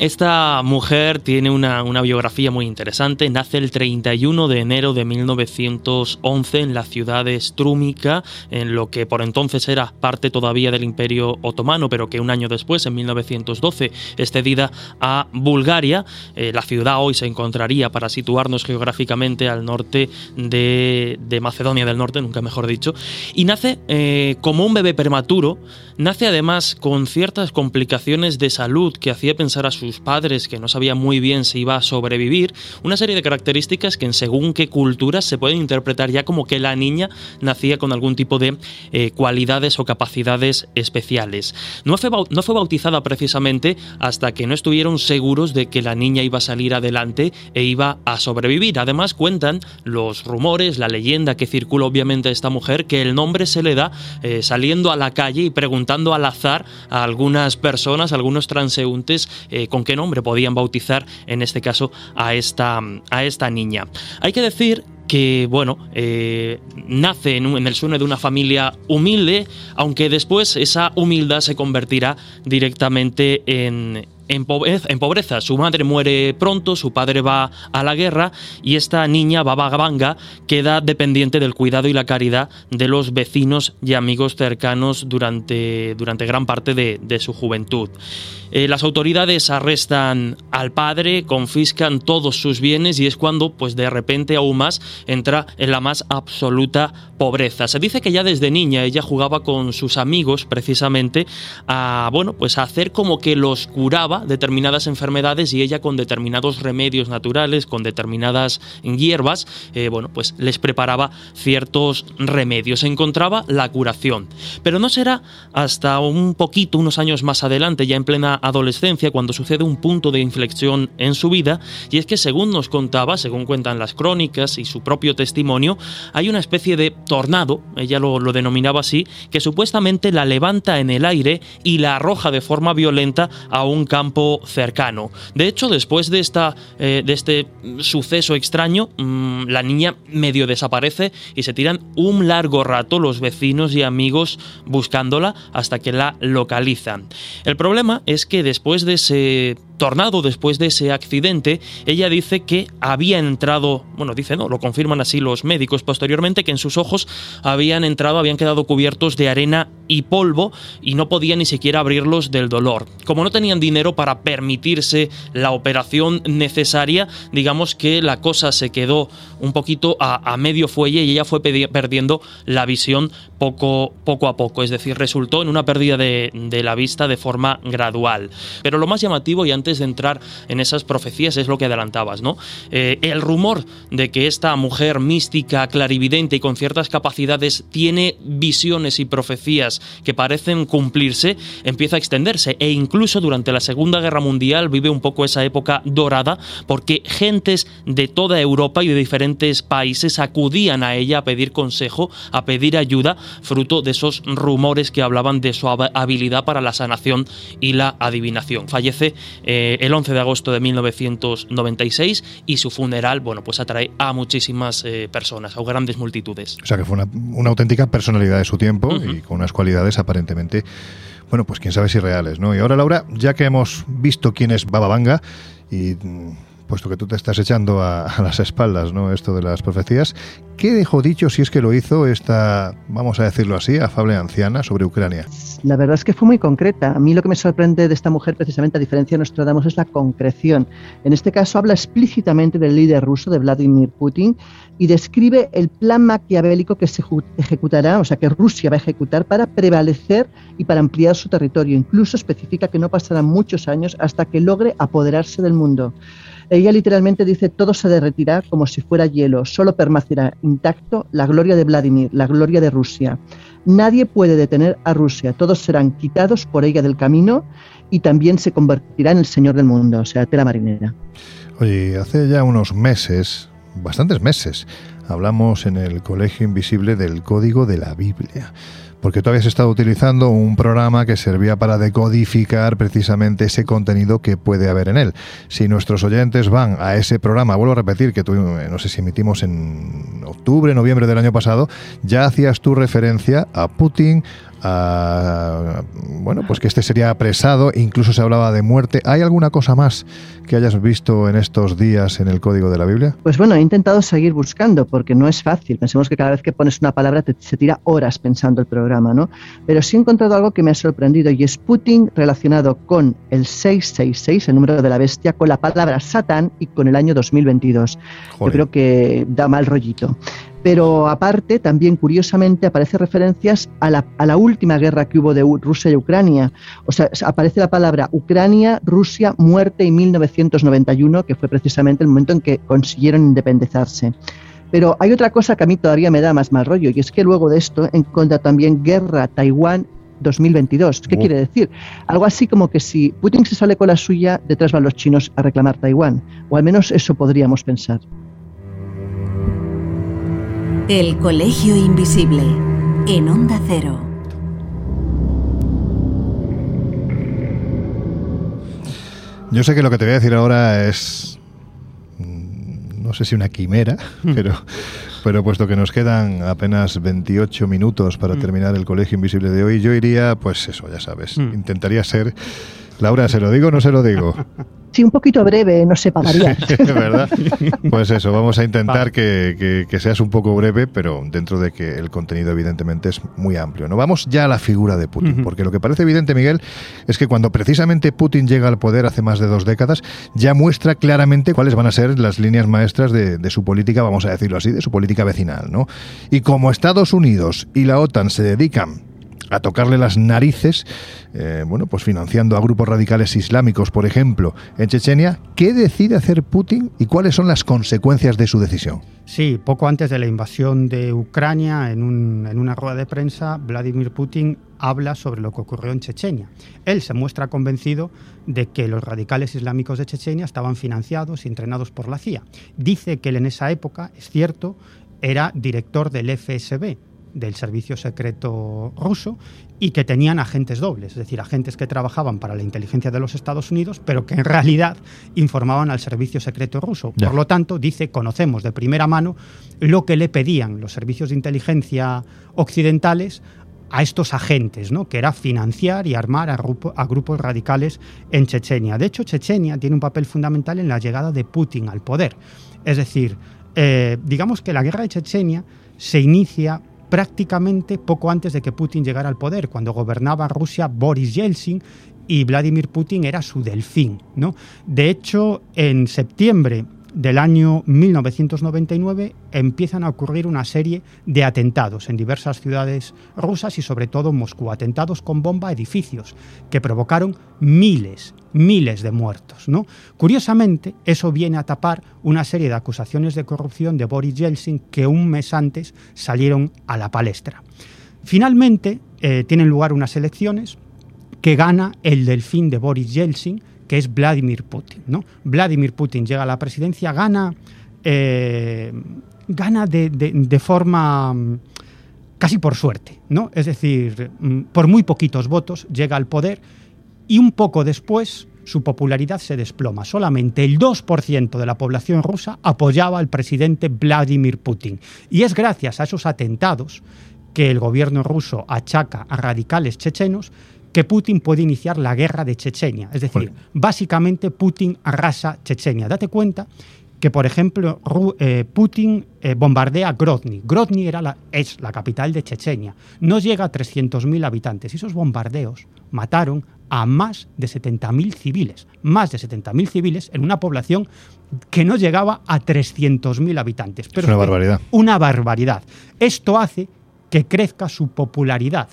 Esta mujer tiene una, una, biografía muy interesante. Nace el 31 de enero de 1911 en la ciudad de Strúmica, en lo que por entonces era parte todavía del Imperio Otomano, pero que un año después, en 1912, es cedida a Bulgaria. Eh, la ciudad hoy se encontraría, para situarnos geográficamente, al norte de, de Macedonia del Norte, nunca mejor dicho. Y nace eh, como un bebé prematuro. Nace además con ciertas complicaciones de salud que hacía pensar a sus padres que no sabían muy bien si iba a sobrevivir, una serie de características que en según qué culturas se pueden interpretar ya como que la niña nacía con algún tipo de eh, cualidades o capacidades especiales. No fue, no fue bautizada precisamente hasta que no estuvieron seguros de que la niña iba a salir adelante e iba a sobrevivir. Además cuentan los rumores, la leyenda que circula obviamente a esta mujer, que el nombre se le da eh, saliendo a la calle y preguntando al azar a algunas personas, algunos transeúntes, eh, con qué nombre podían bautizar, en este caso, a esta, a esta niña. Hay que decir que, bueno, eh, nace en, en, el seno de una familia humilde, aunque después esa humildad se convertirá directamente en, en pobreza, Su madre muere pronto, su padre va a la guerra y esta niña, Baba Gabanga, queda dependiente del cuidado y la caridad de los vecinos y amigos cercanos durante, durante gran parte de, de su juventud. Eh, las autoridades arrestan al padre, confiscan todos sus bienes y es cuando, pues de repente aún más, entra en la más absoluta pobreza. Se dice que ya desde niña ella jugaba con sus amigos precisamente a, bueno, pues a hacer como que los curaba determinadas enfermedades y ella con determinados remedios naturales, con determinadas hierbas, eh, bueno, pues les preparaba ciertos remedios. Encontraba la curación. Pero no será hasta un poquito, unos años más adelante, ya en plena adolescencia, cuando sucede un punto de inflexión en su vida, y es que según nos contaba, según cuentan las crónicas y su propio testimonio, hay una especie de tornado, ella lo, lo denominaba así, que supuestamente la levanta en el aire y la arroja de forma violenta a un campo cercano. De hecho, después de, esta, eh, de este suceso extraño, mmm, la niña medio desaparece y se tiran un largo rato los vecinos y amigos buscándola hasta que la localizan. El problema es que después de ese tornado, después de ese accidente, ella dice que había entrado, bueno, dice no, lo confirman así los médicos posteriormente, que en sus ojos habían entrado, habían quedado cubiertos de arena y polvo y no podía ni siquiera abrirlos del dolor. Como no tenían dinero para permitirse la operación necesaria, digamos que la cosa se quedó un poquito a, medio fuelle y ella fue perdiendo la visión poco, poco a poco, es decir, resultó en una pérdida de la vista de forma gradual. Pero lo más llamativo, y antes de entrar en esas profecías, es lo que adelantabas, ¿no? Eh, el rumor de que esta mujer mística, clarividente y con ciertas capacidades tiene visiones y profecías que parecen cumplirse, empieza a extenderse. E incluso durante la Segunda Guerra Mundial vive un poco esa época dorada, porque gentes de toda Europa y de diferentes países acudían a ella a pedir consejo, a pedir ayuda, fruto de esos rumores que hablaban de su habilidad para la sanación y la adivinación. Fallece eh, el 11 de agosto de 1996 y su funeral, bueno, pues atrae a muchísimas eh, personas, a grandes multitudes. O sea que fue una, una auténtica personalidad de su tiempo uh -huh. y con unas cualidades aparentemente, bueno, pues quién sabe si reales, ¿no? Y ahora, Laura, ya que hemos visto quién es Baba Vanga y puesto que tú te estás echando a, las espaldas, ¿no? Esto de las profecías, ¿qué dejó dicho, si es que lo hizo, esta, vamos a decirlo así, afable anciana sobre Ucrania? La verdad es que fue muy concreta. A mí lo que me sorprende de esta mujer, precisamente a diferencia de Nostradamus, es la concreción. En este caso habla explícitamente del líder ruso, de Vladimir Putin, y describe el plan maquiavélico que se ejecutará, o sea, que Rusia va a ejecutar para prevalecer y para ampliar su territorio. Incluso especifica que no pasarán muchos años hasta que logre apoderarse del mundo. Ella literalmente dice, todo se derretirá como si fuera hielo, solo permanecerá intacto la gloria de Vladimir, la gloria de Rusia. Nadie puede detener a Rusia, todos serán quitados por ella del camino y también se convertirá en el señor del mundo, o sea, tela marinera. Oye, hace ya unos meses, bastantes meses, hablamos en el Colegio Invisible del Código de la Biblia porque tú habías estado utilizando un programa que servía para decodificar precisamente ese contenido que puede haber en él. Si nuestros oyentes van a ese programa, vuelvo a repetir que tú, eh, no sé si emitimos en octubre, noviembre del año pasado, ya hacías tu referencia a Putin, bueno, pues que este sería apresado, incluso se hablaba de muerte. ¿Hay alguna cosa más que hayas visto en estos días en el código de la Biblia? Pues bueno, he intentado seguir buscando porque no es fácil. Pensemos que cada vez que pones una palabra te, se tira horas pensando el programa, ¿no? Pero sí he encontrado algo que me ha sorprendido y es Putin relacionado con el 666, el número de la bestia, con la palabra Satán y con el año 2022. Yo creo que da mal rollito pero aparte también curiosamente aparece referencias a la, a la, última guerra que hubo de Rusia y Ucrania. O sea, aparece la palabra Ucrania, Rusia, muerte y 1991, que fue precisamente el momento en que consiguieron independizarse. Pero hay otra cosa que a mí todavía me da más mal rollo, y es que luego de esto encuentra también guerra Taiwán 2022. ¿Qué quiere decir? Algo así como que si Putin se sale con la suya, detrás van los chinos a reclamar Taiwán. O al menos eso podríamos pensar. El Colegio Invisible, en Onda Cero. Yo sé que lo que te voy a decir ahora es, mm, no sé si una quimera, hmm. pero, pero puesto que nos quedan apenas 28 minutos para hmm. terminar el Colegio Invisible de hoy, yo iría, pues eso, ya sabes, intentaría ser... Laura, ¿se lo digo o no se lo digo? Sí, un poquito breve, no sé, para variar. ¿verdad? Pues eso, vamos a intentar que, seas un poco breve, pero dentro de que el contenido evidentemente es muy amplio. ¿no? Vamos ya a la figura de Putin, porque lo que parece evidente, Miguel, es que cuando precisamente Putin llega al poder hace más de dos décadas, ya muestra claramente cuáles van a ser las líneas maestras de, de su política, vamos a decirlo así, de su política vecinal. ¿no? Y como Estados Unidos y la OTAN se dedican a tocarle las narices, eh, bueno, pues financiando a grupos radicales islámicos, por ejemplo, en Chechenia, ¿qué decide hacer Putin y cuáles son las consecuencias de su decisión? Sí, poco antes de la invasión de Ucrania, en, en una rueda de prensa, Vladimir Putin habla sobre lo que ocurrió en Chechenia. Él se muestra convencido de que los radicales islámicos de Chechenia estaban financiados y entrenados por la CIA. Dice que él en esa época, es cierto, era director del FSB, del servicio secreto ruso y que tenían agentes dobles, es decir, agentes que trabajaban para la inteligencia de los Estados Unidos, pero que en realidad informaban al servicio secreto ruso. Por lo tanto, dice, conocemos de primera mano lo que le pedían los servicios de inteligencia occidentales a estos agentes, ¿no? que era financiar y armar a, a, grupos radicales en Chechenia. De hecho, Chechenia tiene un papel fundamental en la llegada de Putin al poder. Es decir, eh, digamos que la guerra de Chechenia se inicia prácticamente poco antes de que Putin llegara al poder, cuando gobernaba Rusia Boris Yeltsin y Vladimir Putin era su delfín. ¿no? De hecho, en septiembre del año 1999 empiezan a ocurrir una serie de atentados en diversas ciudades rusas y sobre todo en Moscú, atentados con bomba a edificios que provocaron miles, miles de muertos. ¿no? Curiosamente, eso viene a tapar una serie de acusaciones de corrupción de Boris Yeltsin que un mes antes salieron a la palestra. Finalmente, eh, tienen lugar unas elecciones que gana el delfín de Boris Yeltsin, que es Vladimir Putin. ¿no? Vladimir Putin llega a la presidencia, gana, eh, gana de, forma mm, casi por suerte, ¿no? Es decir, mm, por muy poquitos votos llega al poder y un poco después su popularidad se desploma. Solamente el 2% de la población rusa apoyaba al presidente Vladimir Putin. Y es gracias a esos atentados que el gobierno ruso achaca a radicales chechenos que Putin puede iniciar la guerra de Chechenia. Es decir, básicamente Putin arrasa Chechenia. Date cuenta que, por ejemplo, eh, Putin eh, bombardea Grozny. Grozny era la, es la capital de Chechenia. No llega a 300.000 habitantes. Y esos bombardeos mataron a más de 70.000 civiles. Más de 70.000 civiles en una población que no llegaba a 300.000 habitantes. Pero es una barbaridad. Una barbaridad. Esto hace que crezca su popularidad.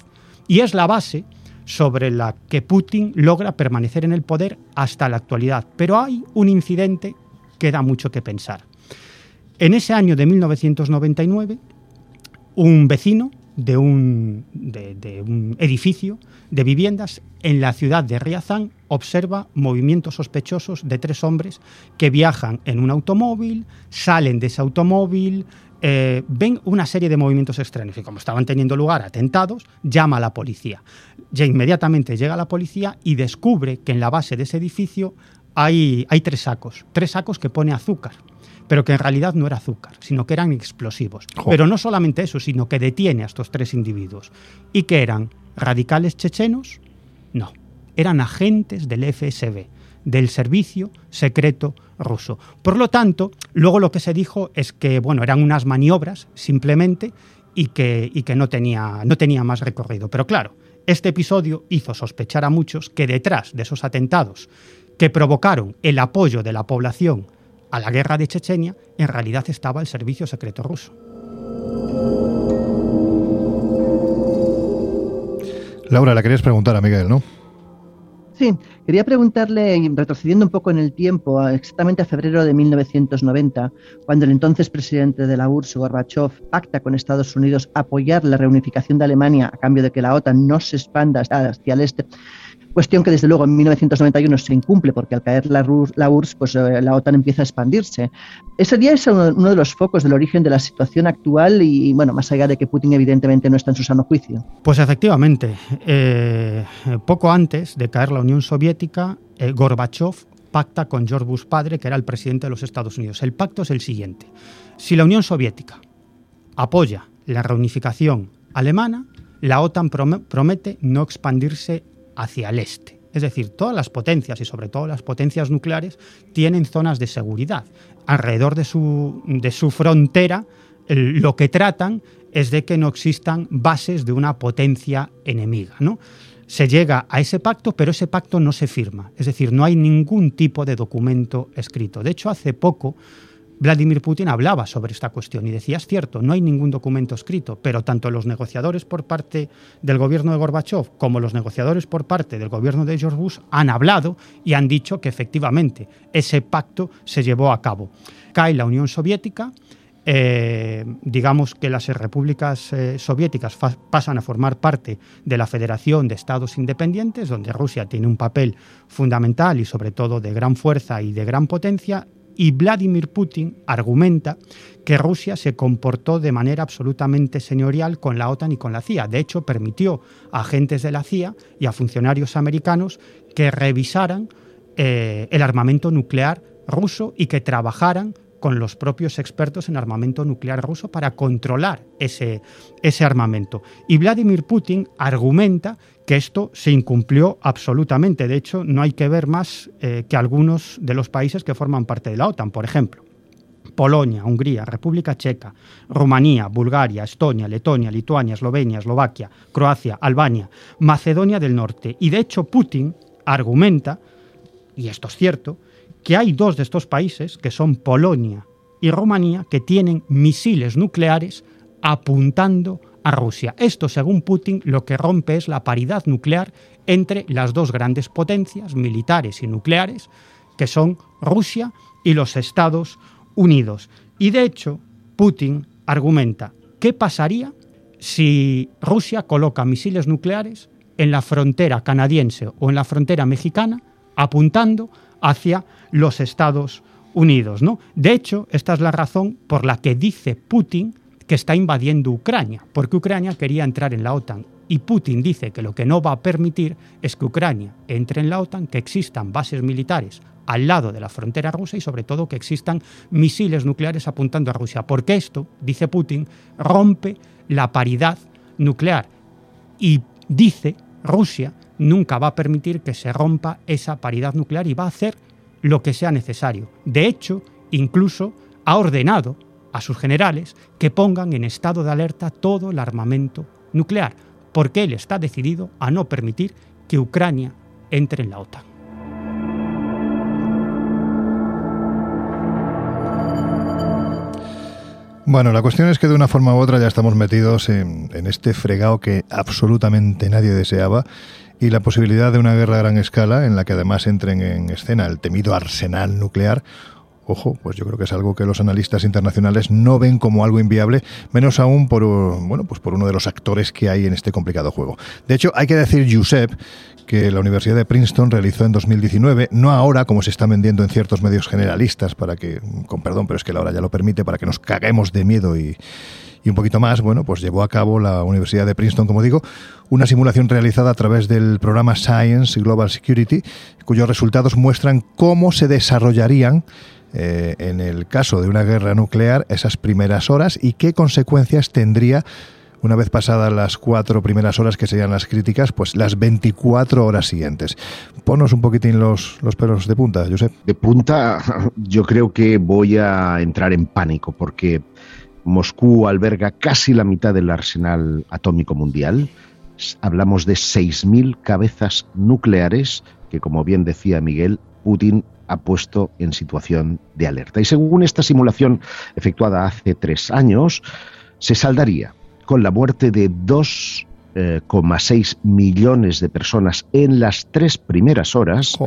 Y es la base sobre la que Putin logra permanecer en el poder hasta la actualidad. Pero hay un incidente que da mucho que pensar. En ese año de 1999, un vecino de un, de, un, edificio de viviendas en la ciudad de Riazán observa movimientos sospechosos de tres hombres que viajan en un automóvil, salen de ese automóvil, eh, ven una serie de movimientos extraños y como estaban teniendo lugar atentados, llama a la policía. Ya inmediatamente llega la policía y descubre que en la base de ese edificio hay, hay tres sacos, tres sacos que pone azúcar pero que en realidad no era azúcar, sino que eran explosivos. Pero no solamente eso, sino que detiene a estos tres individuos. ¿Y que eran? ¿Radicales chechenos? No, eran agentes del FSB, del Servicio Secreto Ruso. Por lo tanto, luego lo que se dijo es que, bueno, eran unas maniobras simplemente y que, y que no, tenía, no tenía más recorrido. Pero claro, este episodio hizo sospechar a muchos que detrás de esos atentados que provocaron el apoyo de la población a la guerra de Chechenia, en realidad estaba el servicio secreto ruso. Laura, la querías preguntar a Miguel, ¿no? Sí, quería preguntarle, retrocediendo un poco en el tiempo, exactamente a febrero de 1990, cuando el entonces presidente de la URSS, Gorbachev, pacta con Estados Unidos apoyar la reunificación de Alemania a cambio de que la OTAN no se expanda hacia el este cuestión que desde luego en 1991 se incumple porque al caer la, URSS pues, eh, la OTAN empieza a expandirse. Ese día es uno, de los focos del origen de la situación actual y bueno, más allá de que Putin evidentemente no está en su sano juicio. Pues efectivamente, eh, poco antes de caer la Unión Soviética, eh, Gorbachev pacta con George Bush padre, que era el presidente de los Estados Unidos. El pacto es el siguiente. Si la Unión Soviética apoya la reunificación alemana, la OTAN promete no expandirse hacia el este. Es decir, todas las potencias y sobre todo las potencias nucleares tienen zonas de seguridad. Alrededor de su, de su frontera lo que tratan es de que no existan bases de una potencia enemiga. ¿no? Se llega a ese pacto, pero ese pacto no se firma. Es decir, no hay ningún tipo de documento escrito. De hecho, hace poco Vladimir Putin hablaba sobre esta cuestión y decía, es cierto, no hay ningún documento escrito, pero tanto los negociadores por parte del gobierno de Gorbachev como los negociadores por parte del gobierno de George Bush han hablado y han dicho que efectivamente ese pacto se llevó a cabo. Cae la Unión Soviética, eh, digamos que las repúblicas eh, soviéticas pasan a formar parte de la Federación de Estados Independientes, donde Rusia tiene un papel fundamental y sobre todo de gran fuerza y de gran potencia, y Vladimir Putin argumenta que Rusia se comportó de manera absolutamente señorial con la OTAN y con la CIA. De hecho, permitió a agentes de la CIA y a funcionarios americanos que revisaran eh, el armamento nuclear ruso y que trabajaran con los propios expertos en armamento nuclear ruso para controlar ese, ese armamento. Y Vladimir Putin argumenta que esto se incumplió absolutamente. De hecho, no hay que ver más eh, que algunos de los países que forman parte de la OTAN, por ejemplo. Polonia, Hungría, República Checa, Rumanía, Bulgaria, Estonia, Letonia, Lituania, Eslovenia, Eslovaquia, Croacia, Albania, Macedonia del Norte. Y de hecho Putin argumenta, y esto es cierto, que hay dos de estos países, que son Polonia y Rumanía, que tienen misiles nucleares apuntando a Rusia. Esto, según Putin, lo que rompe es la paridad nuclear entre las dos grandes potencias militares y nucleares, que son Rusia y los Estados Unidos. Y de hecho, Putin argumenta, ¿qué pasaría si Rusia coloca misiles nucleares en la frontera canadiense o en la frontera mexicana, apuntando hacia los Estados Unidos. ¿no? De hecho, esta es la razón por la que dice Putin que está invadiendo Ucrania, porque Ucrania quería entrar en la OTAN. Y Putin dice que lo que no va a permitir es que Ucrania entre en la OTAN, que existan bases militares al lado de la frontera rusa y sobre todo que existan misiles nucleares apuntando a Rusia, porque esto, dice Putin, rompe la paridad nuclear. Y dice Rusia nunca va a permitir que se rompa esa paridad nuclear y va a hacer lo que sea necesario. De hecho, incluso ha ordenado a sus generales que pongan en estado de alerta todo el armamento nuclear, porque él está decidido a no permitir que Ucrania entre en la OTAN. Bueno, la cuestión es que de una forma u otra ya estamos metidos en, este fregado que absolutamente nadie deseaba y la posibilidad de una guerra a gran escala en la que además entren en escena el temido arsenal nuclear ojo, pues yo creo que es algo que los analistas internacionales no ven como algo inviable, menos aún por, bueno, pues por uno de los actores que hay en este complicado juego. De hecho, hay que decir, Josep, que la Universidad de Princeton realizó en 2019, no ahora como se está vendiendo en ciertos medios generalistas, para que, con perdón, pero es que la hora ya lo permite, para que nos caguemos de miedo y, y un poquito más, bueno, pues llevó a cabo la Universidad de Princeton, como digo, una simulación realizada a través del programa Science Global Security, cuyos resultados muestran cómo se desarrollarían eh, en el caso de una guerra nuclear esas primeras horas y qué consecuencias tendría una vez pasadas las cuatro primeras horas que serían las críticas, pues las 24 horas siguientes. Ponos un poquitín los, los pelos de punta, Josep. De punta, yo creo que voy a entrar en pánico porque Moscú alberga casi la mitad del arsenal atómico mundial. Hablamos de 6.000 cabezas nucleares que, como bien decía Miguel, Putin ha puesto en situación de alerta. Y según esta simulación efectuada hace tres años, se saldaría con la muerte de 2,6 eh, millones de personas en las tres primeras horas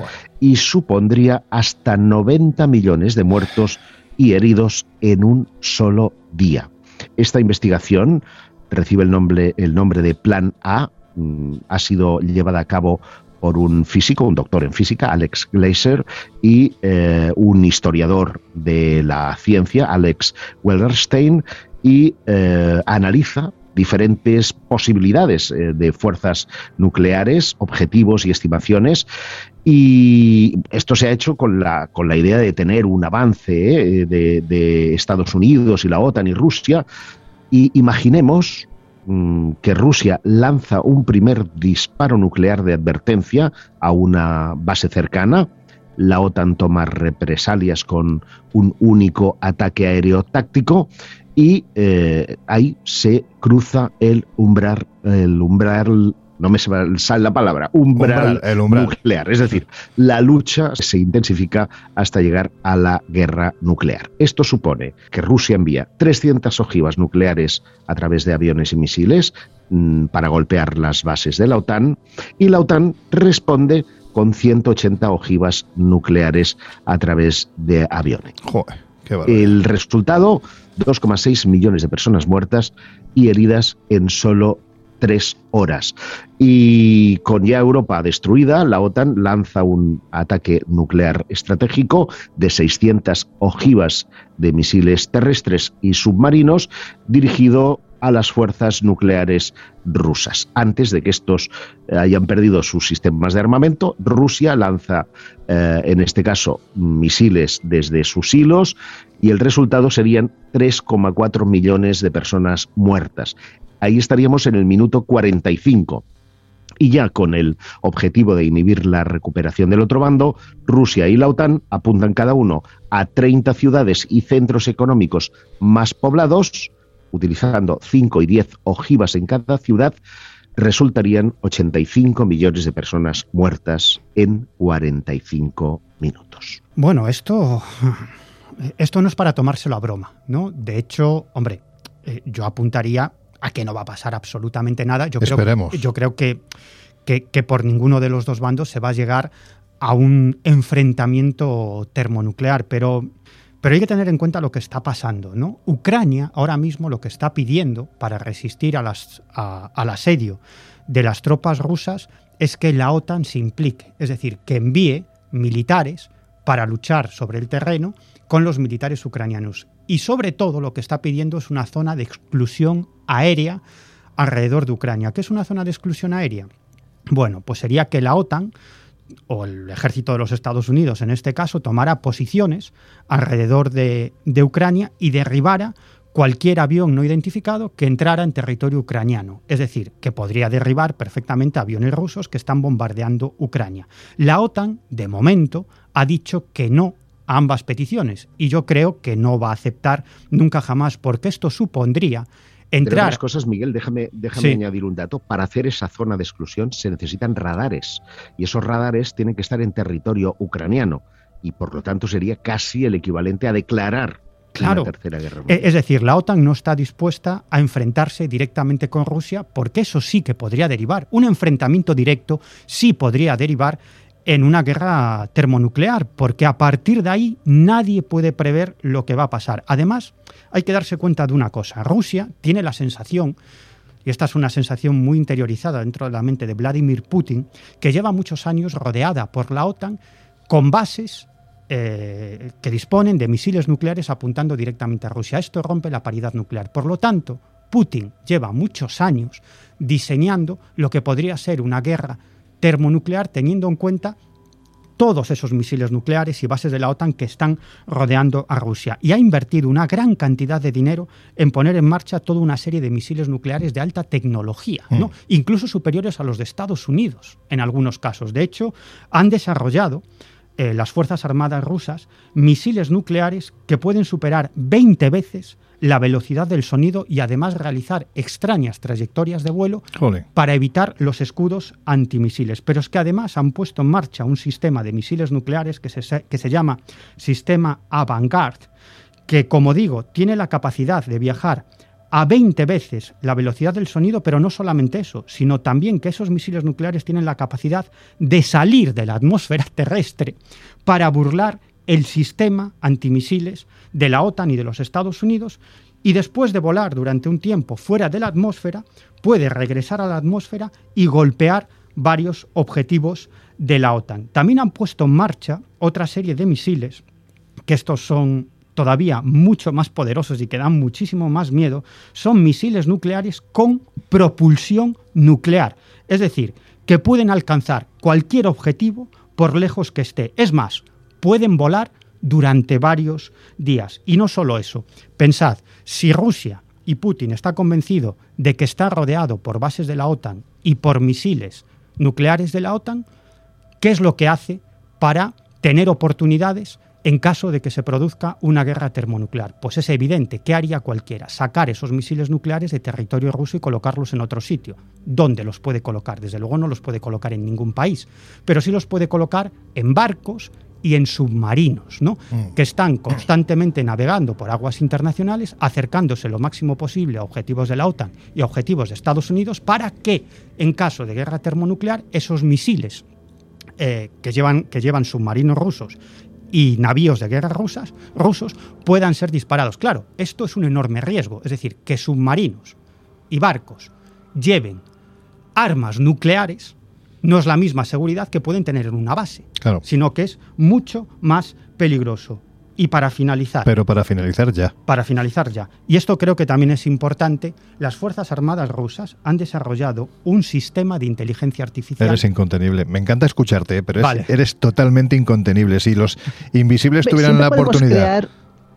y supondría hasta 90 millones de muertos y heridos en un solo día. Esta investigación recibe el nombre, el nombre de Plan A, mm, ha sido llevada a cabo por un físico, un doctor en física, Alex Glaser, y eh, un historiador de la ciencia, Alex Wellerstein, y eh, analiza diferentes posibilidades eh, de fuerzas nucleares, objetivos y estimaciones. Y esto se ha hecho con la, con la idea de tener un avance de, de Estados Unidos y la OTAN y Rusia. Y imaginemos que Rusia lanza un primer disparo nuclear de advertencia a una base cercana, la OTAN toma represalias con un único ataque aéreo táctico y eh, ahí se cruza el umbral no me sale la palabra, umbral, nuclear. Es decir, la lucha se intensifica hasta llegar a la guerra nuclear. Esto supone que Rusia envía 300 ojivas nucleares a través de aviones y misiles mm, para golpear las bases de la OTAN y la OTAN responde con 180 ojivas nucleares a través de aviones. El resultado, 2,6 millones de personas muertas y heridas en solo tres horas. Y con ya Europa destruida, la OTAN lanza un ataque nuclear estratégico de 600 ojivas de misiles terrestres y submarinos dirigido a las fuerzas nucleares rusas. Antes de que estos eh, hayan perdido sus sistemas de armamento, Rusia lanza, eh, en este caso, misiles desde sus hilos y el resultado serían 3,4 millones de personas muertas ahí estaríamos en el minuto 45. Y ya con el objetivo de inhibir la recuperación del otro bando, Rusia y la OTAN apuntan cada uno a 30 ciudades y centros económicos más poblados, utilizando 5 y 10 ojivas en cada ciudad, resultarían 85 millones de personas muertas en 45 minutos. Bueno, esto, esto no es para tomárselo a broma, ¿no? De hecho, hombre, eh, yo apuntaría a que no va a pasar absolutamente nada. Yo Esperemos. Creo, yo creo que, que, por ninguno de los dos bandos se va a llegar a un enfrentamiento termonuclear, pero, pero hay que tener en cuenta lo que está pasando. ¿no? Ucrania ahora mismo lo que está pidiendo para resistir a las, al asedio de las tropas rusas es que la OTAN se implique, es decir, que envíe militares para luchar sobre el terreno con los militares ucranianos. Y sobre todo lo que está pidiendo es una zona de exclusión aérea alrededor de Ucrania. ¿Qué es una zona de exclusión aérea? Bueno, pues sería que la OTAN o el ejército de los Estados Unidos en este caso tomara posiciones alrededor de, Ucrania y derribara cualquier avión no identificado que entrara en territorio ucraniano, es decir, que podría derribar perfectamente aviones rusos que están bombardeando Ucrania. La OTAN, de momento, ha dicho que no ambas peticiones y yo creo que no va a aceptar nunca jamás porque esto supondría entrar... Entre cosas, Miguel, déjame, déjame añadir un dato. Para hacer esa zona de exclusión se necesitan radares y esos radares tienen que estar en territorio ucraniano y por lo tanto sería casi el equivalente a declarar Claro. Tercera Guerra e-, Es decir, la OTAN no está dispuesta a enfrentarse directamente con Rusia porque eso sí que podría derivar. Un enfrentamiento directo sí podría derivar en una guerra termonuclear, porque a partir de ahí nadie puede prever lo que va a pasar. Además, hay que darse cuenta de una cosa. Rusia tiene la sensación, y esta es una sensación muy interiorizada dentro de la mente de Vladimir Putin, que lleva muchos años rodeada por la OTAN con bases eh, que disponen de misiles nucleares apuntando directamente a Rusia. Esto rompe la paridad nuclear. Por lo tanto, Putin lleva muchos años diseñando lo que podría ser una guerra termonuclear teniendo en cuenta todos esos misiles nucleares y bases de la OTAN que están rodeando a Rusia. Y ha invertido una gran cantidad de dinero en poner en marcha toda una serie de misiles nucleares de alta tecnología, ¿no? Mm. incluso superiores a los de Estados Unidos en algunos casos. De hecho, han desarrollado eh, las Fuerzas Armadas rusas misiles nucleares que pueden superar 20 veces la velocidad del sonido y además realizar extrañas trayectorias de vuelo para evitar los escudos antimisiles. Pero es que además han puesto en marcha un sistema de misiles nucleares que se, que se llama Sistema Avangard, que como digo, tiene la capacidad de viajar a 20 veces la velocidad del sonido, pero no solamente eso, sino también que esos misiles nucleares tienen la capacidad de salir de la atmósfera terrestre para burlar el sistema antimisiles de la OTAN y de los Estados Unidos y después de volar durante un tiempo fuera de la atmósfera, puede regresar a la atmósfera y golpear varios objetivos de la OTAN. También han puesto en marcha otra serie de misiles, que estos son todavía mucho más poderosos y que dan muchísimo más miedo, son misiles nucleares con propulsión nuclear. Es decir, que pueden alcanzar cualquier objetivo por lejos que esté. Es más, pueden volar durante varios días. Y no solo eso, pensad, si Rusia y Putin está convencido de que está rodeado por bases de la OTAN y por misiles nucleares de la OTAN, ¿qué es lo que hace para tener oportunidades en caso de que se produzca una guerra termonuclear. Pues es evidente, ¿qué haría cualquiera? Sacar esos misiles nucleares de territorio ruso y colocarlos en otro sitio. ¿Dónde los puede colocar? Desde luego no los puede colocar en ningún país, pero sí los puede colocar en barcos y en submarinos, ¿no? Mm. que están constantemente navegando por aguas internacionales, acercándose lo máximo posible a objetivos de la OTAN y a objetivos de Estados Unidos para que, en caso de guerra termonuclear, esos misiles eh, que, llevan, que llevan submarinos rusos y navíos de guerra rusas, rusos puedan ser disparados. Claro, esto es un enorme riesgo, es decir, que submarinos y barcos lleven armas nucleares no es la misma seguridad que pueden tener en una base, sino que es mucho más peligroso. Y para finalizar. Pero para finalizar ya. Para finalizar ya. Y esto creo que también es importante. Las Fuerzas Armadas rusas han desarrollado un sistema de inteligencia artificial. Eres incontenible. Me encanta escucharte, ¿eh? pero eres totalmente incontenible. Si los invisibles tuvieran la oportunidad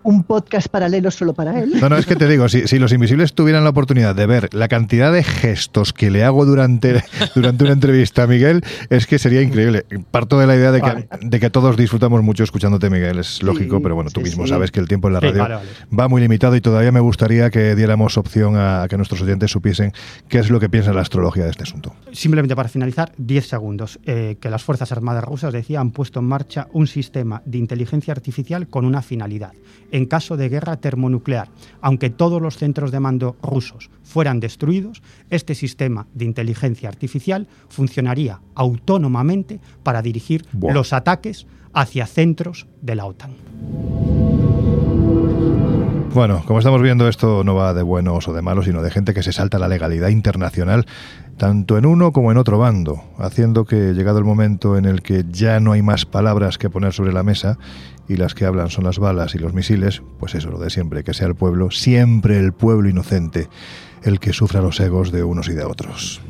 un podcast paralelo solo para él. No, no, es que te digo, si, los invisibles tuvieran la oportunidad de ver la cantidad de gestos que le hago durante, durante una entrevista a Miguel, es que sería increíble. Parto de la idea de que, de que todos disfrutamos mucho escuchándote, Miguel, es lógico, pero bueno, tú mismo sabes que el tiempo en la radio va muy limitado y todavía me gustaría que diéramos opción a, que nuestros oyentes supiesen qué es lo que piensa la astrología de este asunto. Simplemente para finalizar, 10 segundos, eh, que las Fuerzas Armadas rusas, decía, han puesto en marcha un sistema de inteligencia artificial con una finalidad en caso de guerra termonuclear. Aunque todos los centros de mando rusos fueran destruidos, este sistema de inteligencia artificial funcionaría autónomamente para dirigir los ataques hacia centros de la OTAN. Bueno, como estamos viendo, esto no va de buenos o de malos, sino de gente que se salta la legalidad internacional, tanto en uno como en otro bando, haciendo que, llegado el momento en el que ya no hay más palabras que poner sobre la mesa y las que hablan son las balas y los misiles, pues eso, lo de siempre, que sea el pueblo, siempre el pueblo inocente, el que sufra los egos de unos y de otros.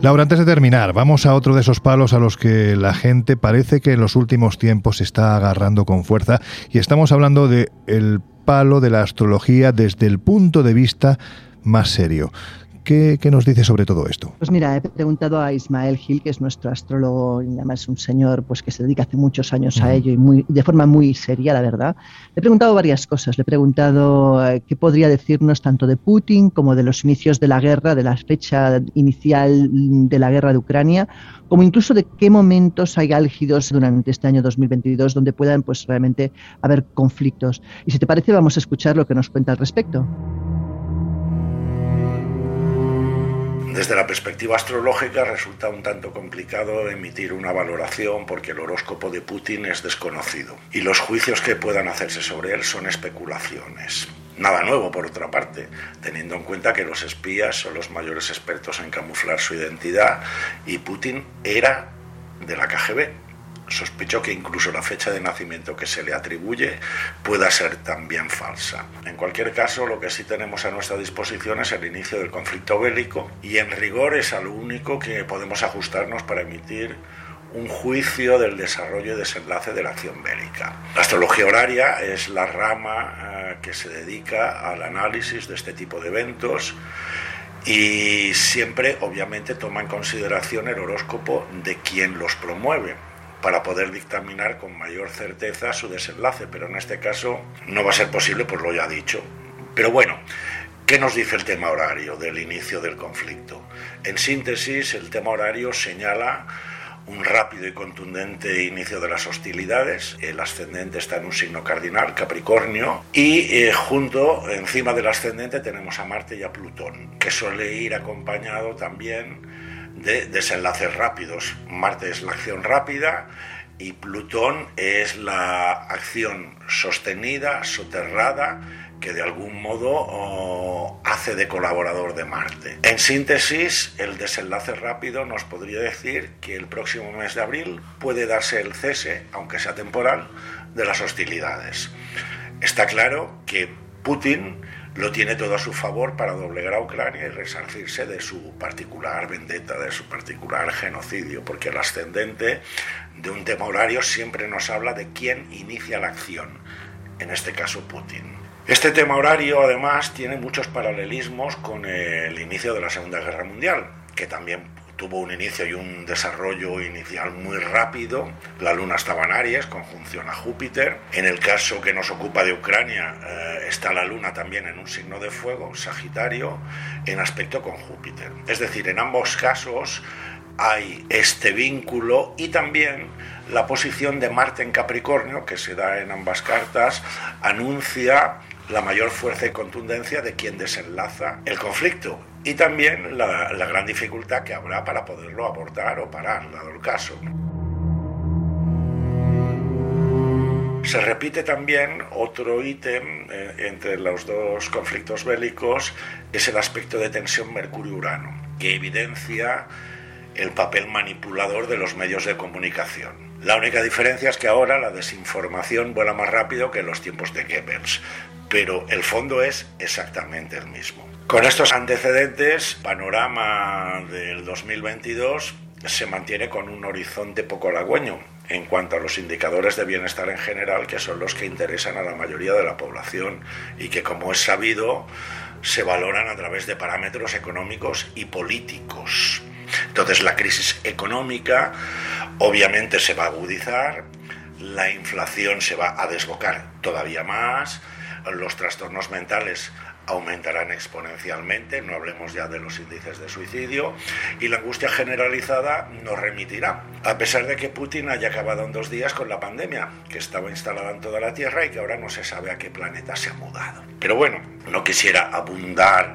Laura, antes de terminar, vamos a otro de esos palos a los que la gente parece que en los últimos tiempos se está agarrando con fuerza y estamos hablando de el palo de la astrología desde el punto de vista más serio. ¿Qué, nos dice sobre todo esto? Pues mira, he preguntado a Ismael Gil, que es nuestro astrólogo, y además es un señor pues, que se dedica hace muchos años a ello y muy, de forma muy seria, la verdad. Le he preguntado varias cosas. Le he preguntado eh, qué podría decirnos tanto de Putin como de los inicios de la guerra, de la fecha inicial de la guerra de Ucrania, como incluso de qué momentos hay álgidos durante este año 2022 donde puedan pues, realmente haber conflictos. Y si te parece, vamos a escuchar lo que nos cuenta al respecto. Desde la perspectiva astrológica resulta un tanto complicado emitir una valoración porque el horóscopo de Putin es desconocido y los juicios que puedan hacerse sobre él son especulaciones. Nada nuevo, por otra parte, teniendo en cuenta que los espías son los mayores expertos en camuflar su identidad y Putin era de la KGB, sospecho que incluso la fecha de nacimiento que se le atribuye pueda ser también falsa. En cualquier caso, lo que sí tenemos a nuestra disposición es el inicio del conflicto bélico y en rigor es a lo único que podemos ajustarnos para emitir un juicio del desarrollo y desenlace de la acción bélica. La astrología horaria es la rama eh, que se dedica al análisis de este tipo de eventos y siempre obviamente toma en consideración el horóscopo de quien los promueve para poder dictaminar con mayor certeza su desenlace, pero en este caso no va a ser posible, por lo ya dicho. Pero bueno, ¿qué nos dice el tema horario del inicio del conflicto? En síntesis, el tema horario señala un rápido y contundente inicio de las hostilidades. El ascendente está en un signo cardinal, Capricornio, y eh, junto, encima del ascendente, tenemos a Marte y a Plutón, que suele ir acompañado también de desenlaces rápidos. Marte es la acción rápida y Plutón es la acción sostenida, soterrada, que de algún modo oh, hace de colaborador de Marte. En síntesis, el desenlace rápido nos podría decir que el próximo mes de abril puede darse el cese, aunque sea temporal, de las hostilidades. Está claro que Putin lo tiene todo a su favor para doblegar a Ucrania y resarcirse de su particular vendetta, de su particular genocidio, porque el ascendente de un tema horario siempre nos habla de quién inicia la acción, en este caso Putin. Este tema horario además tiene muchos paralelismos con el inicio de la Segunda Guerra Mundial, que también tuvo un inicio y un desarrollo inicial muy rápido. La Luna estaba en Aries, conjunción a Júpiter. En el caso que nos ocupa de Ucrania, eh, está la Luna también en un signo de fuego, Sagitario, en aspecto con Júpiter. Es decir, en ambos casos hay este vínculo y también la posición de Marte en Capricornio, que se da en ambas cartas, anuncia la mayor fuerza y contundencia de quien desenlaza el conflicto y también la, gran dificultad que habrá para poderlo abortar o parar, dado el caso. Se repite también otro ítem eh, entre los dos conflictos bélicos, es el aspecto de tensión Mercurio-Urano, que evidencia el papel manipulador de los medios de comunicación. La única diferencia es que ahora la desinformación vuela más rápido que en los tiempos de Goebbels, pero el fondo es exactamente el mismo. Con estos antecedentes, panorama del 2022 se mantiene con un horizonte poco halagüeño en cuanto a los indicadores de bienestar en general, que son los que interesan a la mayoría de la población y que, como es sabido, se valoran a través de parámetros económicos y políticos. Entonces la crisis económica obviamente se va a agudizar, la inflación se va a desbocar todavía más, los trastornos mentales aumentarán exponencialmente, no hablemos ya de los índices de suicidio, y la angustia generalizada nos remitirá, a pesar de que Putin haya acabado en dos días con la pandemia, que estaba instalada en toda la Tierra y que ahora no se sabe a qué planeta se ha mudado. Pero bueno, no quisiera abundar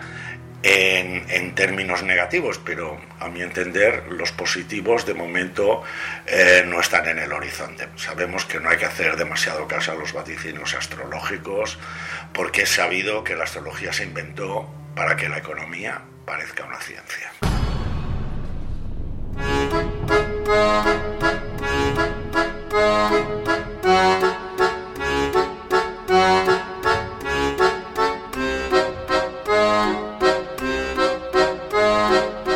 en, términos negativos, pero a mi entender los positivos de momento eh, no están en el horizonte. Sabemos que no hay que hacer demasiado caso a los vaticinios astrológicos porque es sabido que la astrología se inventó para que la economía parezca una ciencia.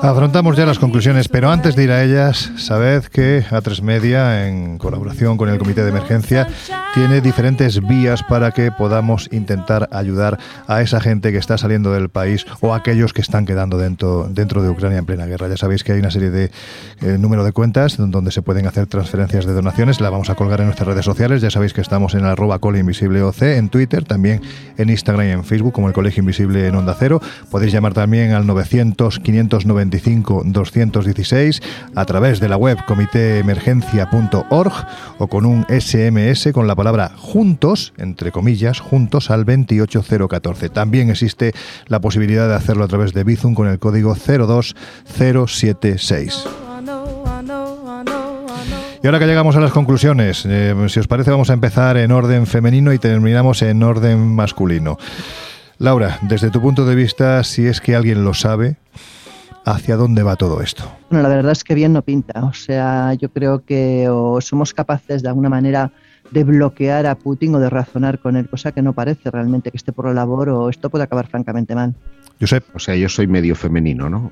Afrontamos ya las conclusiones, pero antes de ir a ellas, sabed que A3 Media, en colaboración con el Comité de Emergencia, tiene diferentes vías para que podamos intentar ayudar a esa gente que está saliendo del país o a aquellos que están quedando dentro, dentro de Ucrania en plena guerra. Ya sabéis que hay una serie de eh, número de cuentas donde se pueden hacer transferencias de donaciones. La vamos a colgar en nuestras redes sociales. Ya sabéis que estamos en arroba OC, en Twitter, también en Instagram y en Facebook, como el Colegio Invisible en Onda Cero. Podéis llamar también al 900 590 216 a través de la web comitéemergencia.org o con un SMS con la palabra juntos, entre comillas, juntos al 28014. También existe la posibilidad de hacerlo a través de Bizum con el código 02076. Y ahora que llegamos a las conclusiones, eh, si os parece vamos a empezar en orden femenino y terminamos en orden masculino. Laura, desde tu punto de vista, si es que alguien lo sabe, hacia dónde va todo esto. Bueno, la verdad es que bien no pinta. O sea, yo creo que o somos capaces de alguna manera de bloquear a Putin o de razonar con él, cosa que no parece realmente que esté por la labor o esto puede acabar francamente mal. Josep. O sea, yo soy medio femenino, ¿no?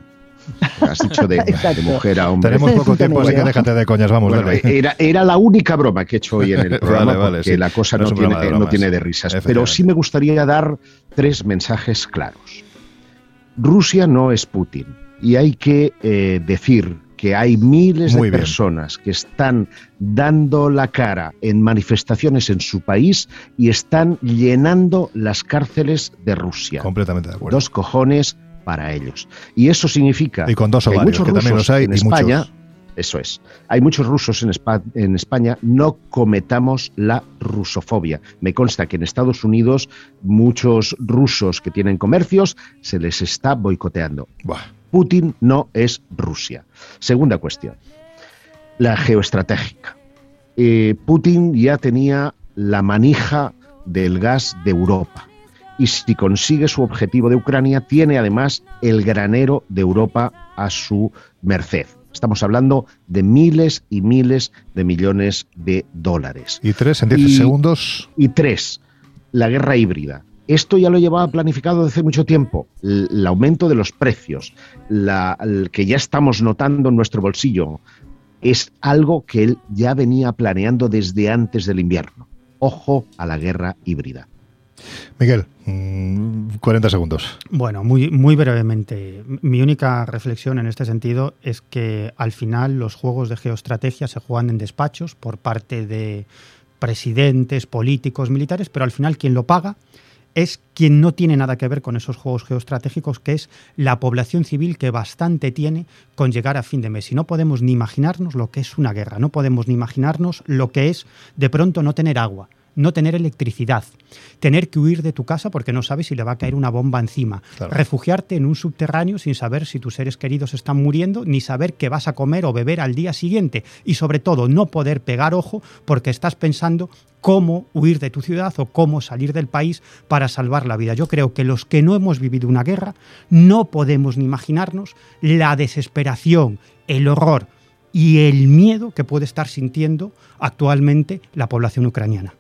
Has dicho de, mujer a hombre. Tenemos poco tiempo, así que déjate de coñas, vamos. era, era, la única broma que he hecho hoy en el programa, porque la cosa no, tiene, no tiene de risas. Pero sí me gustaría dar tres mensajes claros. Rusia no es Putin y hay que eh, decir que hay miles de personas que están dando la cara en manifestaciones en su país y están llenando las cárceles de Rusia. Completamente de acuerdo. Dos cojones para ellos. Y eso significa y con dos que, muchos que también los hay en España, eso es. Hay muchos rusos en, en, España, no cometamos la rusofobia. Me consta que en Estados Unidos muchos rusos que tienen comercios se les está boicoteando. Putin no es Rusia. Segunda cuestión, la geoestratégica. Eh, Putin ya tenía la manija del gas de Europa. Y si consigue su objetivo de Ucrania, tiene además el granero de Europa a su merced. Estamos hablando de miles y miles de millones de dólares. ¿Y tres en diez segundos? Y tres, la guerra híbrida. Esto ya lo llevaba planificado desde hace mucho tiempo. El, aumento de los precios, la, que ya estamos notando en nuestro bolsillo, es algo que él ya venía planeando desde antes del invierno. Ojo a la guerra híbrida. Miguel, 40 mm, segundos. Bueno, muy, muy brevemente. Mi única reflexión en este sentido es que al final los juegos de geoestrategia se juegan en despachos por parte de presidentes, políticos, militares, pero al final quien lo paga es quien no tiene nada que ver con esos juegos geoestratégicos, que es la población civil que bastante tiene con llegar a fin de mes. Y no podemos ni imaginarnos lo que es una guerra, no podemos ni imaginarnos lo que es de pronto no tener agua, no tener electricidad, tener que huir de tu casa porque no sabes si le va a caer una bomba encima, refugiarte en un subterráneo sin saber si tus seres queridos están muriendo, ni saber qué vas a comer o beber al día siguiente y sobre todo no poder pegar ojo porque estás pensando cómo huir de tu ciudad o cómo salir del país para salvar la vida. Yo creo que los que no hemos vivido una guerra no podemos ni imaginarnos la desesperación, el horror, y el miedo que puede estar sintiendo actualmente la población ucraniana.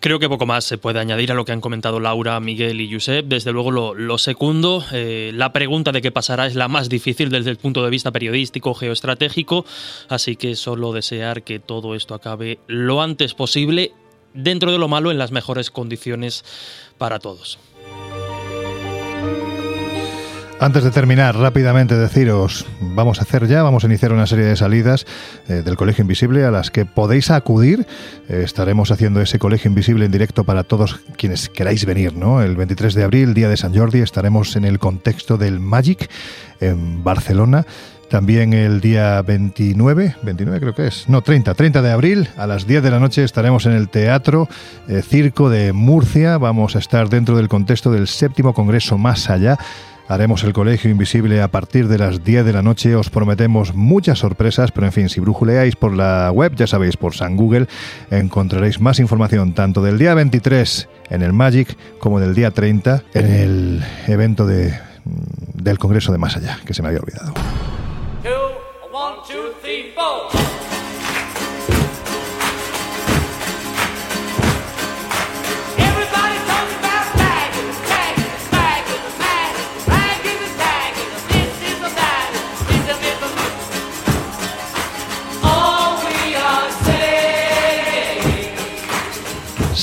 Creo que poco más se puede añadir a lo que han comentado Laura, Miguel y Josep. Desde luego lo, lo segundo, eh, la pregunta de qué pasará es la más difícil desde el punto de vista periodístico, geoestratégico, así que solo desear que todo esto acabe lo antes posible, dentro de lo malo, en las mejores condiciones para todos. Antes de terminar, rápidamente deciros, vamos a hacer ya, vamos a iniciar una serie de salidas eh, del Colegio Invisible a las que podéis acudir. Eh, estaremos haciendo ese Colegio Invisible en directo para todos quienes queráis venir, ¿no? El 23 de abril, día de San Jordi, estaremos en el contexto del Magic en Barcelona. También el día 29, 29 creo que es, no, 30, 30 de abril, a las 10 de la noche estaremos en el Teatro eh, Circo de Murcia. Vamos a estar dentro del contexto del séptimo Congreso Más Allá Haremos el colegio invisible a partir de las 10 de la noche. Os prometemos muchas sorpresas, pero en fin, si brujuleáis por la web, ya sabéis, por San Google, encontraréis más información tanto del día 23 en el Magic como del día 30 en el evento de, del Congreso de Más Allá, que se me había olvidado.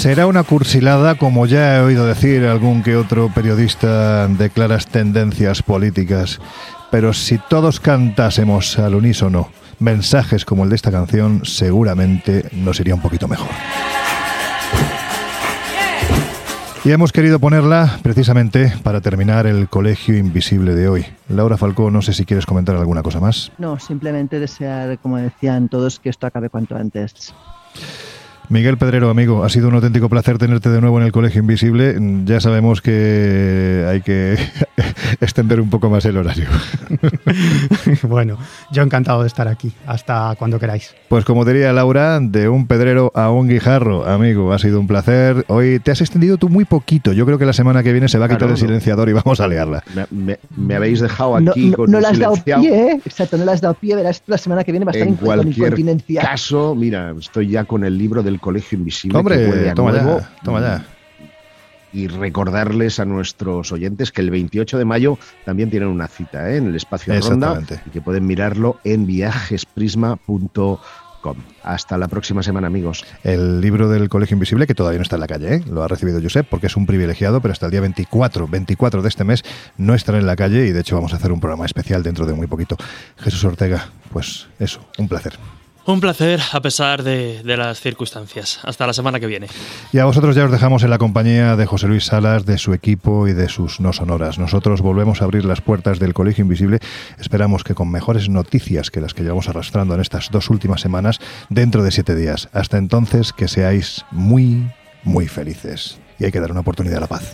Será una cursilada, como ya he oído decir algún que otro periodista de claras tendencias políticas, pero si todos cantásemos al unísono mensajes como el de esta canción, seguramente nos iría un poquito mejor. Y hemos querido ponerla precisamente para terminar el Colegio Invisible de hoy. Laura Falcó, no sé si quieres comentar alguna cosa más. No, simplemente desear, como decían todos, que esto acabe cuanto antes. Miguel Pedrero, amigo, ha sido un auténtico placer tenerte de nuevo en el Colegio Invisible. Ya sabemos que hay que extender un poco más el horario. bueno, yo encantado de estar aquí. Hasta cuando queráis. Pues como diría Laura, de un pedrero a un guijarro, amigo, ha sido un placer. Hoy te has extendido tú muy poquito. Yo creo que la semana que viene se va a quitar el silenciador y vamos a liarla. Me, habéis dejado aquí no, con no, le has dado pie, ¿eh? exacto, no le has dado pie. Verás, la semana que viene va a estar en cualquier caso, mira, estoy ya con el libro del Colegio Invisible. Hombre, toma ya, toma ya. Y recordarles a nuestros oyentes que el 28 de mayo también tienen una cita ¿eh? en el espacio Ronda y que pueden mirarlo en viajesprisma.com. Hasta la próxima semana, amigos. El libro del Colegio Invisible, que todavía no está en la calle, ¿eh? lo ha recibido Josep porque es un privilegiado, pero hasta el día 24, 24 de este mes no estará en la calle y de hecho vamos a hacer un programa especial dentro de muy poquito. Jesús Ortega, pues eso, un placer. Un placer a pesar de, las circunstancias. Hasta la semana que viene. Y a vosotros ya os dejamos en la compañía de José Luis Salas, de su equipo y de sus no sonoras. Nosotros volvemos a abrir las puertas del Colegio Invisible. Esperamos que con mejores noticias que las que llevamos arrastrando en estas dos últimas semanas dentro de siete días. Hasta entonces, que seáis muy, muy felices. Y hay que dar una oportunidad a la paz.